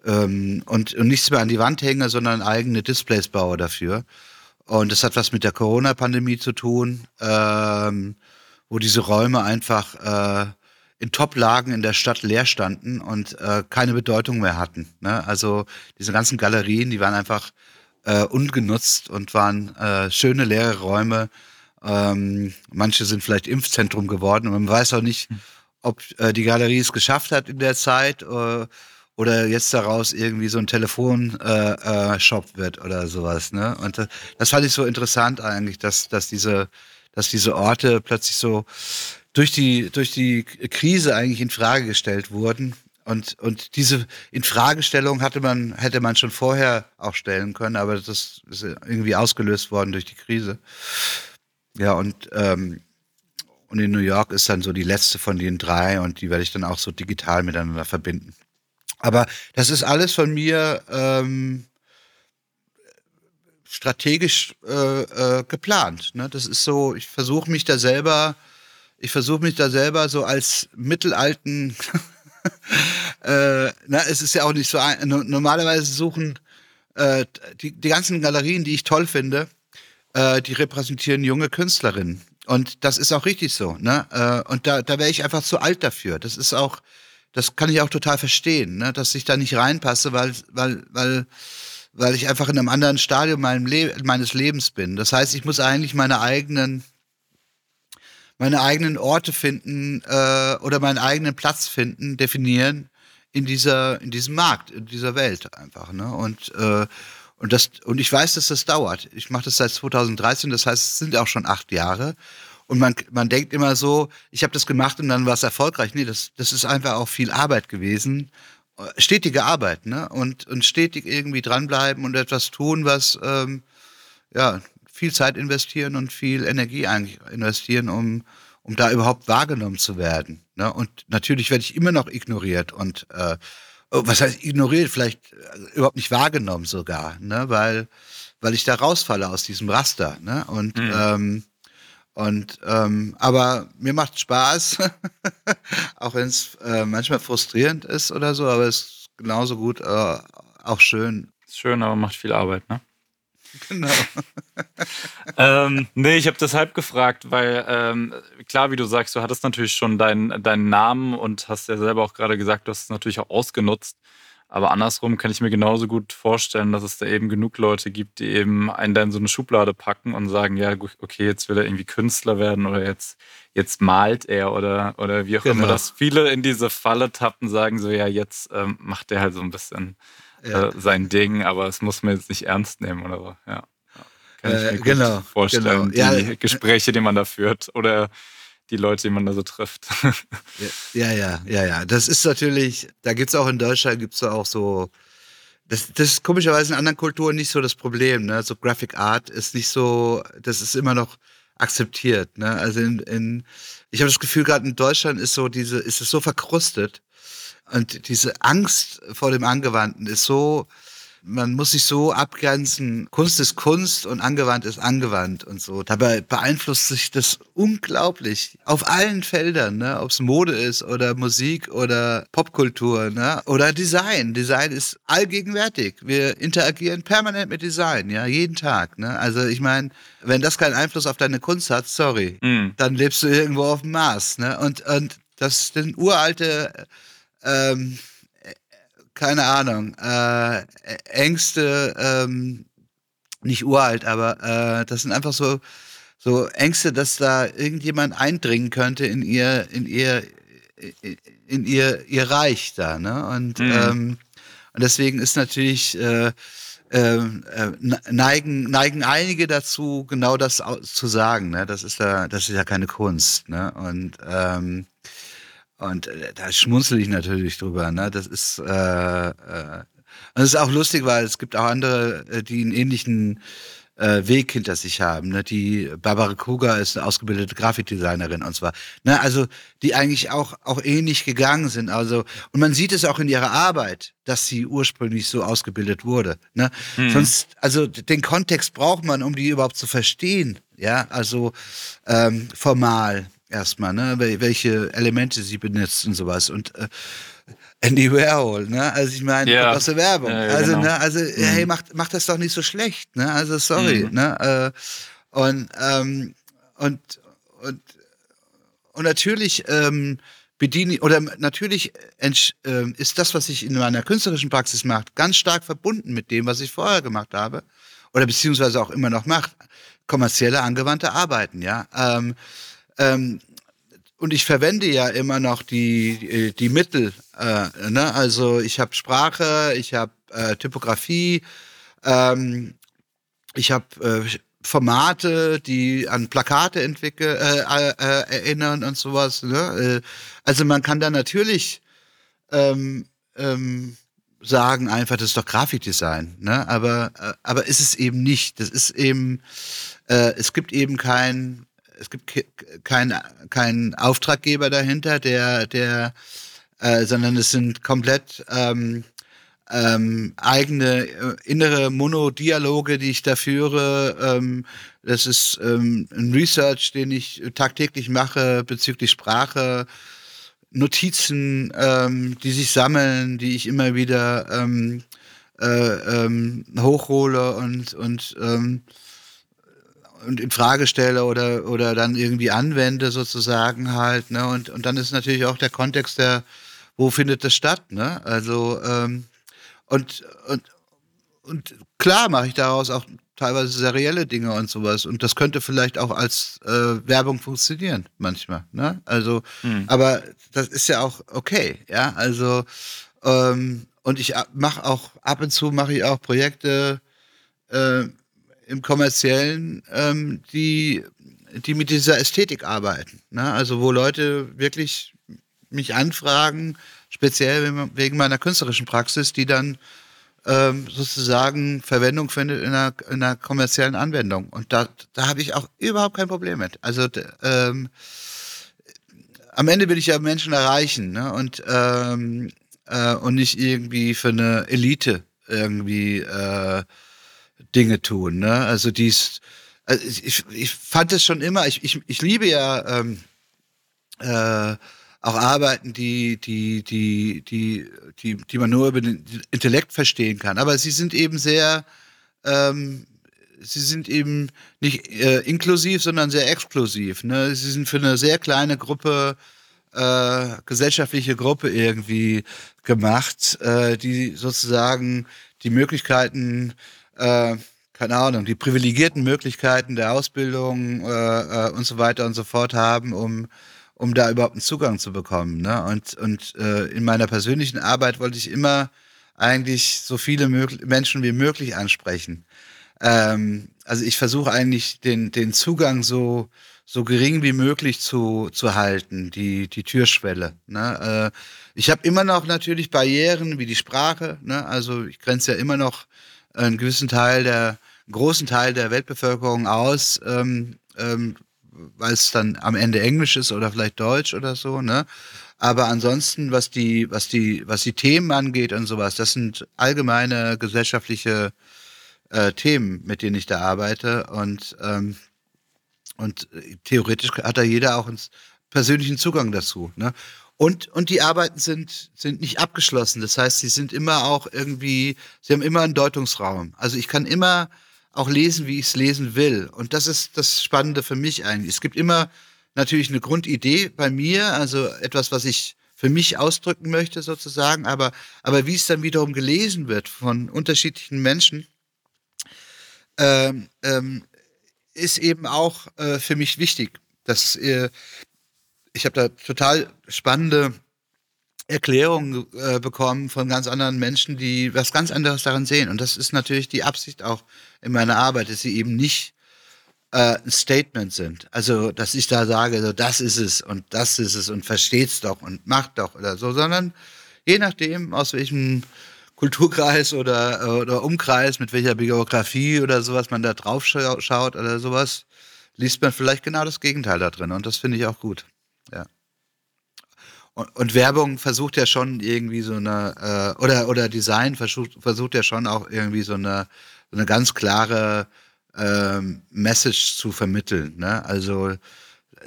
ähm, und, und nichts mehr an die Wand hänge, sondern eigene Displays baue dafür. Und das hat was mit der Corona-Pandemie zu tun, ähm, wo diese Räume einfach äh, in Top-Lagen in der Stadt leer standen und äh, keine Bedeutung mehr hatten. Ne? Also diese ganzen Galerien, die waren einfach äh, ungenutzt und waren äh, schöne leere Räume. Ähm, manche sind vielleicht Impfzentrum geworden und man weiß auch nicht, hm. ob äh, die Galerie es geschafft hat in der Zeit. Äh, oder jetzt daraus irgendwie so ein Telefonshop äh, wird oder sowas. Ne? Und das, das fand ich so interessant eigentlich, dass, dass, diese, dass diese Orte plötzlich so durch die, durch die Krise eigentlich in Frage gestellt wurden. Und, und diese Infragestellung hatte man, hätte man schon vorher auch stellen können, aber das ist irgendwie ausgelöst worden durch die Krise. Ja, und, ähm, und in New York ist dann so die letzte von den drei und die werde ich dann auch so digital miteinander verbinden. Aber das ist alles von mir ähm, strategisch äh, äh, geplant. Ne? Das ist so, ich versuche mich da selber, ich versuche mich da selber so als mittelalten, äh, na, es ist ja auch nicht so, ein, normalerweise suchen äh, die, die ganzen Galerien, die ich toll finde, äh, die repräsentieren junge Künstlerinnen. Und das ist auch richtig so. Ne? Äh, und da, da wäre ich einfach zu alt dafür. Das ist auch, das kann ich auch total verstehen, ne? dass ich da nicht reinpasse, weil, weil, weil, weil ich einfach in einem anderen Stadium Le meines Lebens bin. Das heißt, ich muss eigentlich meine eigenen, meine eigenen Orte finden äh, oder meinen eigenen Platz finden, definieren in dieser, in diesem Markt, in dieser Welt einfach. Ne? Und äh, und das und ich weiß, dass das dauert. Ich mache das seit 2013, das heißt, es sind auch schon acht Jahre. Und man, man denkt immer so, ich habe das gemacht und dann war es erfolgreich. Nee, das, das ist einfach auch viel Arbeit gewesen. Stetige Arbeit, ne? Und, und stetig irgendwie dranbleiben und etwas tun, was ähm, ja viel Zeit investieren und viel Energie eigentlich investieren, um, um da überhaupt wahrgenommen zu werden. Ne? Und natürlich werde ich immer noch ignoriert und äh, oh, was heißt ignoriert, vielleicht äh, überhaupt nicht wahrgenommen sogar, ne? weil, weil ich da rausfalle aus diesem Raster. Ne? Und mhm. ähm, und ähm, aber mir macht Spaß, auch wenn es äh, manchmal frustrierend ist oder so, aber es ist genauso gut äh, auch schön, Ist schön, aber macht viel Arbeit, ne? Genau. ähm, nee, ich habe deshalb gefragt, weil ähm, klar, wie du sagst, du hattest natürlich schon deinen, deinen Namen und hast ja selber auch gerade gesagt, du hast es natürlich auch ausgenutzt. Aber andersrum kann ich mir genauso gut vorstellen, dass es da eben genug Leute gibt, die eben einen da in so eine Schublade packen und sagen, ja, okay, jetzt will er irgendwie Künstler werden oder jetzt, jetzt malt er oder, oder wie auch genau. immer. Dass viele in diese Falle tappen, sagen so, ja, jetzt ähm, macht er halt so ein bisschen ja. äh, sein Ding, aber es muss man jetzt nicht ernst nehmen oder so. Ja. Kann ich mir äh, genau, vorstellen, genau. die ja, Gespräche, die man da führt. Oder die Leute, die man da so trifft. ja, ja, ja, ja. Das ist natürlich, da gibt es auch in Deutschland, gibt es auch so, das, das ist komischerweise in anderen Kulturen nicht so das Problem. Ne? So Graphic Art ist nicht so, das ist immer noch akzeptiert. Ne? Also in, in ich habe das Gefühl, gerade in Deutschland ist so diese, ist es so verkrustet und diese Angst vor dem Angewandten ist so, man muss sich so abgrenzen, Kunst ist Kunst und angewandt ist angewandt und so. Dabei beeinflusst sich das unglaublich auf allen Feldern, ne? ob es Mode ist oder Musik oder Popkultur ne? oder Design. Design ist allgegenwärtig. Wir interagieren permanent mit Design, ja, jeden Tag. Ne? Also ich meine, wenn das keinen Einfluss auf deine Kunst hat, sorry, mm. dann lebst du irgendwo auf dem Mars. Ne? Und, und das sind uralte ähm, keine Ahnung, äh, Ängste, ähm, nicht uralt, aber äh, das sind einfach so, so Ängste, dass da irgendjemand eindringen könnte in ihr, in ihr, in ihr, ihr Reich da, ne? Und, mhm. ähm, und deswegen ist natürlich, äh, äh, neigen, neigen einige dazu, genau das zu sagen, ne? Das ist ja, das ist ja keine Kunst, ne? Und ähm, und äh, da schmunzel ich natürlich drüber. Ne? Das ist, äh, äh, und es ist auch lustig, weil es gibt auch andere, äh, die einen ähnlichen äh, Weg hinter sich haben. Ne? Die Barbara Kruger ist eine ausgebildete Grafikdesignerin und zwar, ne? also die eigentlich auch auch ähnlich gegangen sind. Also und man sieht es auch in ihrer Arbeit, dass sie ursprünglich so ausgebildet wurde. Ne? Mhm. Sonst, also den Kontext braucht man, um die überhaupt zu verstehen. Ja, also ähm, formal erstmal, ne? welche Elemente sie benutzt und sowas. Und äh, Andy Warhol, ne? Also ich meine, ja. aus der Werbung. Ja, also, genau. ne, also, mhm. hey, macht, macht das doch nicht so schlecht, ne? Also sorry, mhm. ne? Äh, und, ähm, und, und, und natürlich ähm, bediene oder natürlich äh, ist das, was ich in meiner künstlerischen Praxis mache, ganz stark verbunden mit dem, was ich vorher gemacht habe oder beziehungsweise auch immer noch mache. Kommerzielle angewandte Arbeiten, ja. Ähm, ähm, und ich verwende ja immer noch die, die Mittel. Äh, ne? Also ich habe Sprache, ich habe äh, Typografie, ähm, ich habe äh, Formate, die an Plakate entwickeln, äh, äh, äh, erinnern und sowas. Ne? also man kann da natürlich ähm, ähm, sagen einfach, das ist doch Grafikdesign. Ne? Aber, aber ist es eben nicht. Das ist eben, es gibt eben kein es gibt keinen kein Auftraggeber dahinter, der, der, äh, sondern es sind komplett ähm, ähm, eigene äh, innere Monodialoge, die ich da führe. Ähm, das ist ähm, ein Research, den ich tagtäglich mache bezüglich Sprache, Notizen, ähm, die sich sammeln, die ich immer wieder ähm, äh, ähm, hochhole und, und ähm, und in Frage stelle oder, oder dann irgendwie anwende sozusagen halt. Ne? Und, und dann ist natürlich auch der Kontext der, wo findet das statt? Ne? Also ähm, und, und, und klar mache ich daraus auch teilweise serielle Dinge und sowas. Und das könnte vielleicht auch als äh, Werbung funktionieren manchmal. Ne? Also, hm. aber das ist ja auch okay, ja. Also ähm, und ich mache auch ab und zu mache ich auch Projekte äh, im kommerziellen, ähm, die, die mit dieser Ästhetik arbeiten. Ne? Also wo Leute wirklich mich anfragen, speziell wegen meiner künstlerischen Praxis, die dann ähm, sozusagen Verwendung findet in einer, in einer kommerziellen Anwendung. Und da, da habe ich auch überhaupt kein Problem mit. Also ähm, am Ende will ich ja Menschen erreichen ne? und, ähm, äh, und nicht irgendwie für eine Elite irgendwie äh, Dinge tun. Ne? Also dies, also ich, ich fand es schon immer, ich, ich, ich liebe ja ähm, äh, auch Arbeiten, die, die, die, die, die, die man nur über den Intellekt verstehen kann. Aber sie sind eben sehr, ähm, sie sind eben nicht äh, inklusiv, sondern sehr exklusiv. Ne? Sie sind für eine sehr kleine Gruppe, äh, gesellschaftliche Gruppe irgendwie gemacht, äh, die sozusagen die Möglichkeiten, äh, keine Ahnung, die privilegierten Möglichkeiten der Ausbildung äh, äh, und so weiter und so fort haben, um um da überhaupt einen Zugang zu bekommen. Ne? Und, und äh, in meiner persönlichen Arbeit wollte ich immer eigentlich so viele Menschen wie möglich ansprechen. Ähm, also ich versuche eigentlich den, den Zugang so, so gering wie möglich zu, zu halten, die, die Türschwelle. Ne? Äh, ich habe immer noch natürlich Barrieren wie die Sprache. Ne? Also ich grenze ja immer noch einen gewissen Teil der, einen großen Teil der Weltbevölkerung aus, ähm, ähm, weil es dann am Ende Englisch ist oder vielleicht Deutsch oder so. Ne? Aber ansonsten, was die, was die, was die Themen angeht und sowas, das sind allgemeine gesellschaftliche äh, Themen, mit denen ich da arbeite. Und, ähm, und theoretisch hat da jeder auch einen persönlichen Zugang dazu. Ne? Und, und die Arbeiten sind, sind nicht abgeschlossen. Das heißt, sie sind immer auch irgendwie, sie haben immer einen Deutungsraum. Also ich kann immer auch lesen, wie ich es lesen will. Und das ist das Spannende für mich eigentlich. Es gibt immer natürlich eine Grundidee bei mir, also etwas, was ich für mich ausdrücken möchte sozusagen, aber, aber wie es dann wiederum gelesen wird von unterschiedlichen Menschen, ähm, ähm, ist eben auch äh, für mich wichtig. Das, äh, ich habe da total spannende Erklärungen äh, bekommen von ganz anderen Menschen, die was ganz anderes darin sehen. Und das ist natürlich die Absicht auch in meiner Arbeit, dass sie eben nicht äh, ein Statement sind. Also, dass ich da sage, so das ist es und das ist es und versteht's doch und macht doch oder so, sondern je nachdem, aus welchem Kulturkreis oder, oder Umkreis, mit welcher Biografie oder sowas man da drauf schaut oder sowas, liest man vielleicht genau das Gegenteil da drin. Und das finde ich auch gut. Und, und, Werbung versucht ja schon irgendwie so eine, äh, oder, oder Design versucht, versucht ja schon auch irgendwie so eine, so eine ganz klare ähm, Message zu vermitteln. Ne? Also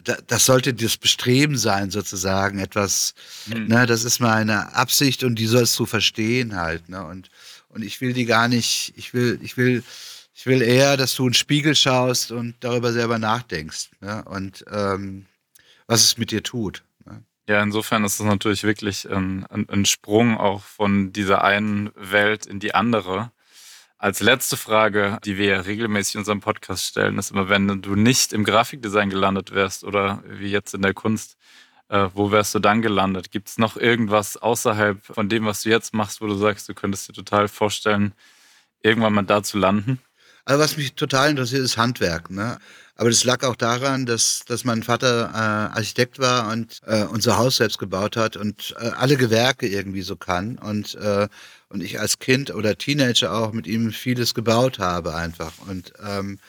da, das sollte das Bestreben sein, sozusagen, etwas, mhm. ne, das ist meine Absicht und die sollst du verstehen halt. Ne? Und, und ich will die gar nicht, ich will, ich will, ich will eher, dass du in den Spiegel schaust und darüber selber nachdenkst. Ne? Und ähm, was es mit dir tut. Ja, insofern ist es natürlich wirklich ein, ein, ein Sprung auch von dieser einen Welt in die andere. Als letzte Frage, die wir ja regelmäßig in unserem Podcast stellen, ist immer, wenn du nicht im Grafikdesign gelandet wärst oder wie jetzt in der Kunst, äh, wo wärst du dann gelandet? Gibt es noch irgendwas außerhalb von dem, was du jetzt machst, wo du sagst, du könntest dir total vorstellen, irgendwann mal da zu landen? Also was mich total interessiert, ist Handwerk. Ne? Aber das lag auch daran, dass, dass mein Vater äh, Architekt war und äh, unser Haus selbst gebaut hat und äh, alle Gewerke irgendwie so kann. Und, äh, und ich als Kind oder Teenager auch mit ihm vieles gebaut habe einfach. Und, ähm,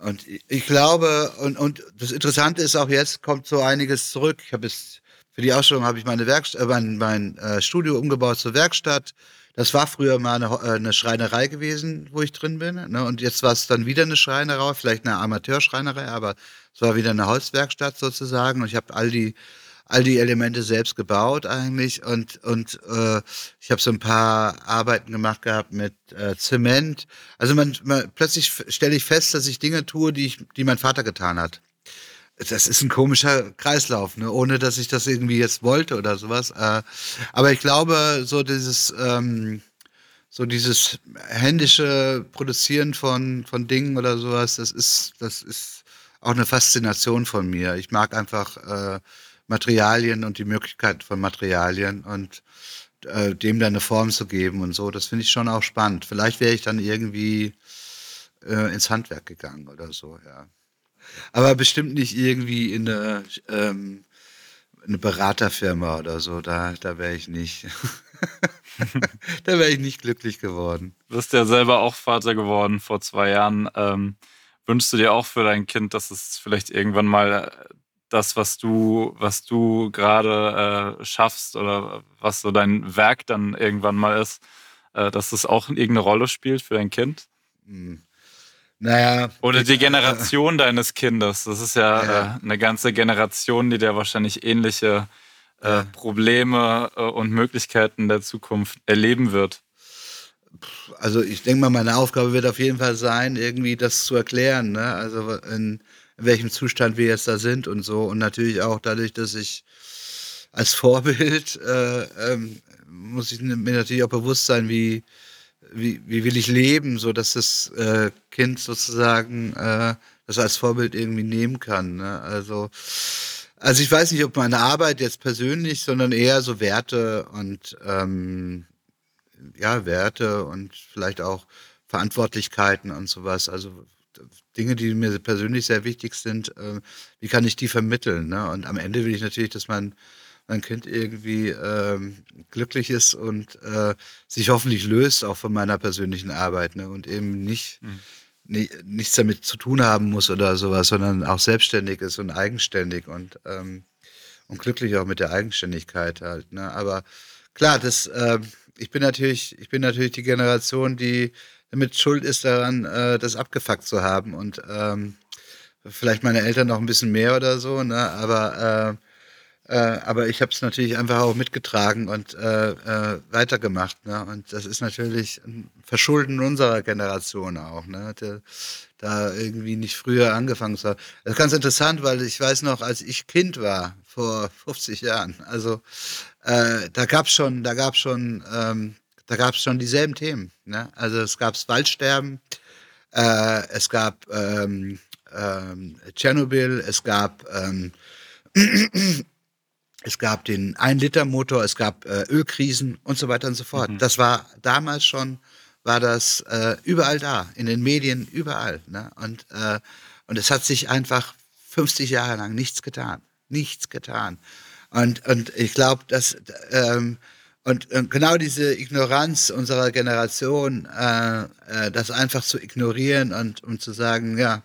und ich glaube, und, und das Interessante ist auch jetzt, kommt so einiges zurück. Ich habe es für die Ausstellung habe ich meine Werkstatt, äh, mein, mein äh, Studio umgebaut zur Werkstatt. Das war früher mal eine, äh, eine Schreinerei gewesen, wo ich drin bin. Ne? Und jetzt war es dann wieder eine Schreinerei, vielleicht eine Amateurschreinerei, aber es war wieder eine Holzwerkstatt sozusagen. Und ich habe all die all die Elemente selbst gebaut eigentlich und und äh, ich habe so ein paar Arbeiten gemacht gehabt mit äh, Zement. Also man, man plötzlich stelle ich fest, dass ich Dinge tue, die ich, die mein Vater getan hat das ist ein komischer Kreislauf, ne? ohne dass ich das irgendwie jetzt wollte oder sowas. Äh, aber ich glaube, so dieses, ähm, so dieses händische Produzieren von, von Dingen oder sowas, das ist, das ist auch eine Faszination von mir. Ich mag einfach äh, Materialien und die Möglichkeit von Materialien und äh, dem dann eine Form zu geben und so. Das finde ich schon auch spannend. Vielleicht wäre ich dann irgendwie äh, ins Handwerk gegangen oder so, ja. Aber bestimmt nicht irgendwie in eine, ähm, eine Beraterfirma oder so. Da, da wäre ich nicht. da wäre ich nicht glücklich geworden. Du bist ja selber auch Vater geworden vor zwei Jahren. Ähm, wünschst du dir auch für dein Kind, dass es vielleicht irgendwann mal das, was du, was du gerade äh, schaffst oder was so dein Werk dann irgendwann mal ist, äh, dass das auch irgendeine Rolle spielt für dein Kind? Hm. Naja. Oder die Generation äh, deines Kindes. Das ist ja, ja. Äh, eine ganze Generation, die dir wahrscheinlich ähnliche äh, Probleme äh, und Möglichkeiten der Zukunft erleben wird? Also ich denke mal, meine Aufgabe wird auf jeden Fall sein, irgendwie das zu erklären. Ne? Also in, in welchem Zustand wir jetzt da sind und so. Und natürlich auch dadurch, dass ich als Vorbild äh, ähm, muss ich mir natürlich auch bewusst sein, wie, wie, wie will ich leben, so dass das äh, Kind sozusagen äh, das als Vorbild irgendwie nehmen kann. Ne? Also, also ich weiß nicht, ob meine Arbeit jetzt persönlich, sondern eher so Werte und ähm, ja, Werte und vielleicht auch Verantwortlichkeiten und sowas. Also Dinge, die mir persönlich sehr wichtig sind, äh, wie kann ich die vermitteln? Ne? Und am Ende will ich natürlich, dass man mein Kind irgendwie ähm, glücklich ist und äh, sich hoffentlich löst auch von meiner persönlichen Arbeit ne? und eben nicht, mhm. nie, nichts damit zu tun haben muss oder sowas, sondern auch selbstständig ist und eigenständig und, ähm, und glücklich auch mit der Eigenständigkeit halt. Ne? Aber klar, das, äh, ich bin natürlich, ich bin natürlich die Generation, die damit schuld ist daran, äh, das abgefuckt zu haben und ähm, vielleicht meine Eltern noch ein bisschen mehr oder so, ne? aber äh, aber ich habe es natürlich einfach auch mitgetragen und äh, äh, weitergemacht. Ne? Und das ist natürlich ein Verschulden unserer Generation auch, ne? Der, da irgendwie nicht früher angefangen zu haben. Das ist ganz interessant, weil ich weiß noch, als ich Kind war, vor 50 Jahren, also äh, da gab es schon, da gab schon, ähm, da gab es schon dieselben Themen. Ne? Also es gab Waldsterben, äh, es gab ähm, ähm, Tschernobyl, es gab ähm, es gab den Ein-Liter-Motor, es gab äh, Ölkrisen und so weiter und so fort. Mhm. Das war damals schon, war das äh, überall da, in den Medien, überall. Ne? Und, äh, und es hat sich einfach 50 Jahre lang nichts getan. Nichts getan. Und, und ich glaube, dass ähm, und, und, genau diese Ignoranz unserer Generation, äh, äh, das einfach zu ignorieren und um zu sagen, ja,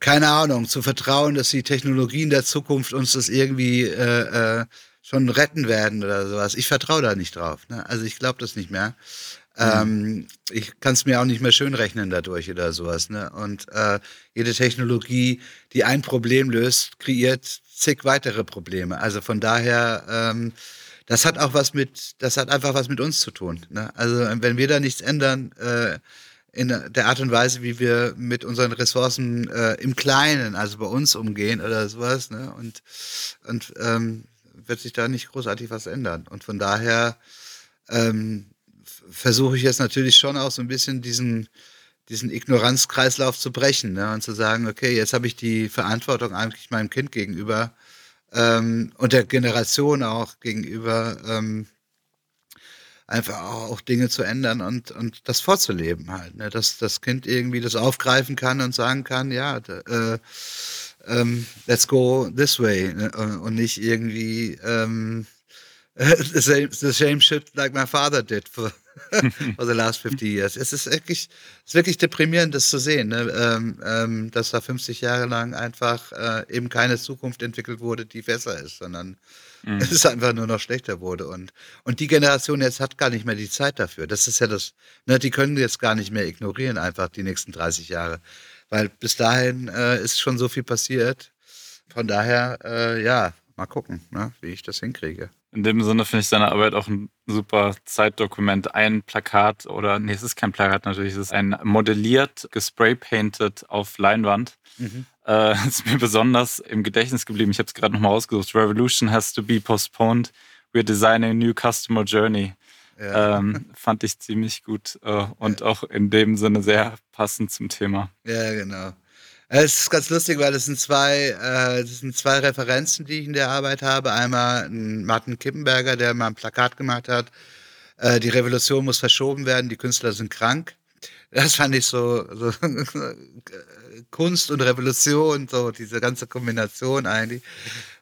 keine Ahnung, zu vertrauen, dass die Technologien der Zukunft uns das irgendwie äh, äh, schon retten werden oder sowas. Ich vertraue da nicht drauf. Ne? Also ich glaube das nicht mehr. Mhm. Ähm, ich kann es mir auch nicht mehr schön rechnen dadurch oder sowas. Ne? Und äh, jede Technologie, die ein Problem löst, kreiert zig weitere Probleme. Also von daher, ähm, das hat auch was mit, das hat einfach was mit uns zu tun. Ne? Also wenn wir da nichts ändern, äh, in der Art und Weise, wie wir mit unseren Ressourcen äh, im Kleinen, also bei uns umgehen oder sowas. Ne? Und, und ähm, wird sich da nicht großartig was ändern. Und von daher ähm, versuche ich jetzt natürlich schon auch so ein bisschen diesen, diesen Ignoranzkreislauf zu brechen ne? und zu sagen, okay, jetzt habe ich die Verantwortung eigentlich meinem Kind gegenüber ähm, und der Generation auch gegenüber, ähm, einfach auch Dinge zu ändern und, und das vorzuleben halt. Ne? Dass das Kind irgendwie das aufgreifen kann und sagen kann, ja, äh, ähm, let's go this way ne? und nicht irgendwie ähm, the, same, the same shit like my father did for, for the last 50 years. Es ist wirklich, es ist wirklich deprimierend, das zu sehen, ne? ähm, ähm, dass da 50 Jahre lang einfach äh, eben keine Zukunft entwickelt wurde, die besser ist, sondern mhm. es einfach nur noch schlechter wurde. Und, und die Generation jetzt hat gar nicht mehr die Zeit dafür. Das ist ja das, ne, die können jetzt gar nicht mehr ignorieren, einfach die nächsten 30 Jahre. Weil bis dahin äh, ist schon so viel passiert. Von daher, äh, ja, mal gucken, ne, wie ich das hinkriege. In dem Sinne finde ich seine Arbeit auch ein super Zeitdokument. Ein Plakat oder, nee, es ist kein Plakat natürlich, es ist ein modelliert, gespraypainted auf Leinwand. Mhm. Äh, ist mir besonders im Gedächtnis geblieben. Ich habe es gerade nochmal rausgesucht. Revolution has to be postponed. We're designing a new customer journey. Ja. Ähm, fand ich ziemlich gut äh, und ja. auch in dem Sinne sehr passend zum Thema. Ja, genau. Es ist ganz lustig, weil es sind zwei, äh, das sind zwei Referenzen, die ich in der Arbeit habe. Einmal Martin Kippenberger, der mal ein Plakat gemacht hat. Äh, die Revolution muss verschoben werden, die Künstler sind krank. Das fand ich so, so Kunst und Revolution, so diese ganze Kombination eigentlich.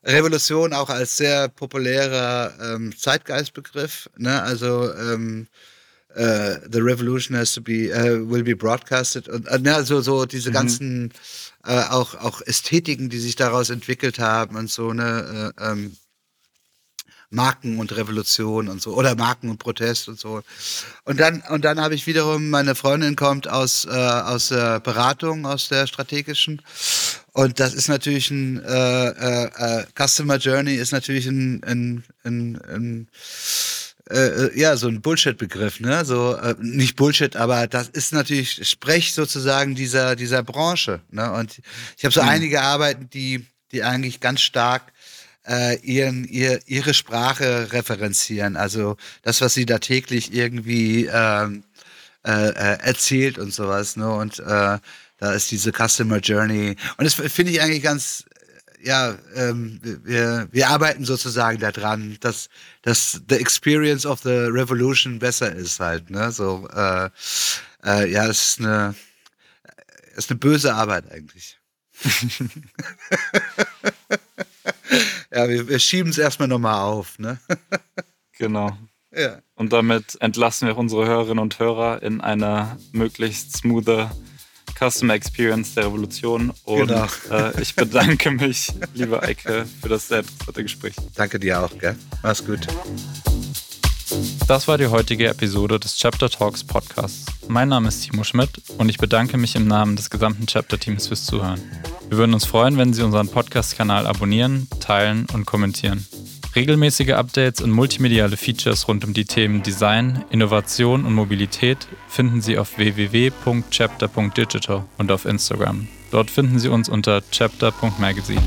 Revolution auch als sehr populärer ähm, Zeitgeistbegriff. Ne? Also ähm, uh, the revolution has to be uh, will be broadcasted. Und uh, also so diese mhm. ganzen äh, auch auch Ästhetiken, die sich daraus entwickelt haben und so ne äh, ähm, Marken und Revolution und so oder Marken und Protest und so. Und dann und dann habe ich wiederum meine Freundin kommt aus äh, aus der Beratung aus der strategischen. Und das ist natürlich ein äh, äh, äh, Customer Journey ist natürlich ein, ein, ein, ein äh, äh, ja, so ein Bullshit-Begriff, ne? So, äh, nicht Bullshit, aber das ist natürlich Sprech sozusagen dieser, dieser Branche. Ne? Und ich habe so mhm. einige Arbeiten, die, die eigentlich ganz stark äh, ihren, ihr, ihre Sprache referenzieren. Also das, was sie da täglich irgendwie ähm, äh, äh, erzählt und sowas. Ne? Und äh, da ist diese Customer Journey. Und das finde ich eigentlich ganz, ja, ähm, wir, wir arbeiten sozusagen daran, dass, dass the experience of the revolution besser ist halt. Ne? So, äh, äh, ja, es ist eine, ist eine böse Arbeit eigentlich. ja, wir, wir schieben es erstmal nochmal auf. Ne? genau. Ja. Und damit entlassen wir unsere Hörerinnen und Hörer in eine möglichst smoothe Customer Experience der Revolution. Und genau. äh, ich bedanke mich, liebe Eike, für das sehr interessante Gespräch. Danke dir auch, gell? Mach's gut. Das war die heutige Episode des Chapter Talks Podcasts. Mein Name ist Timo Schmidt und ich bedanke mich im Namen des gesamten Chapter-Teams fürs Zuhören. Wir würden uns freuen, wenn Sie unseren Podcast-Kanal abonnieren, teilen und kommentieren. Regelmäßige Updates und multimediale Features rund um die Themen Design, Innovation und Mobilität finden Sie auf www.chapter.digital und auf Instagram. Dort finden Sie uns unter chapter.magazine.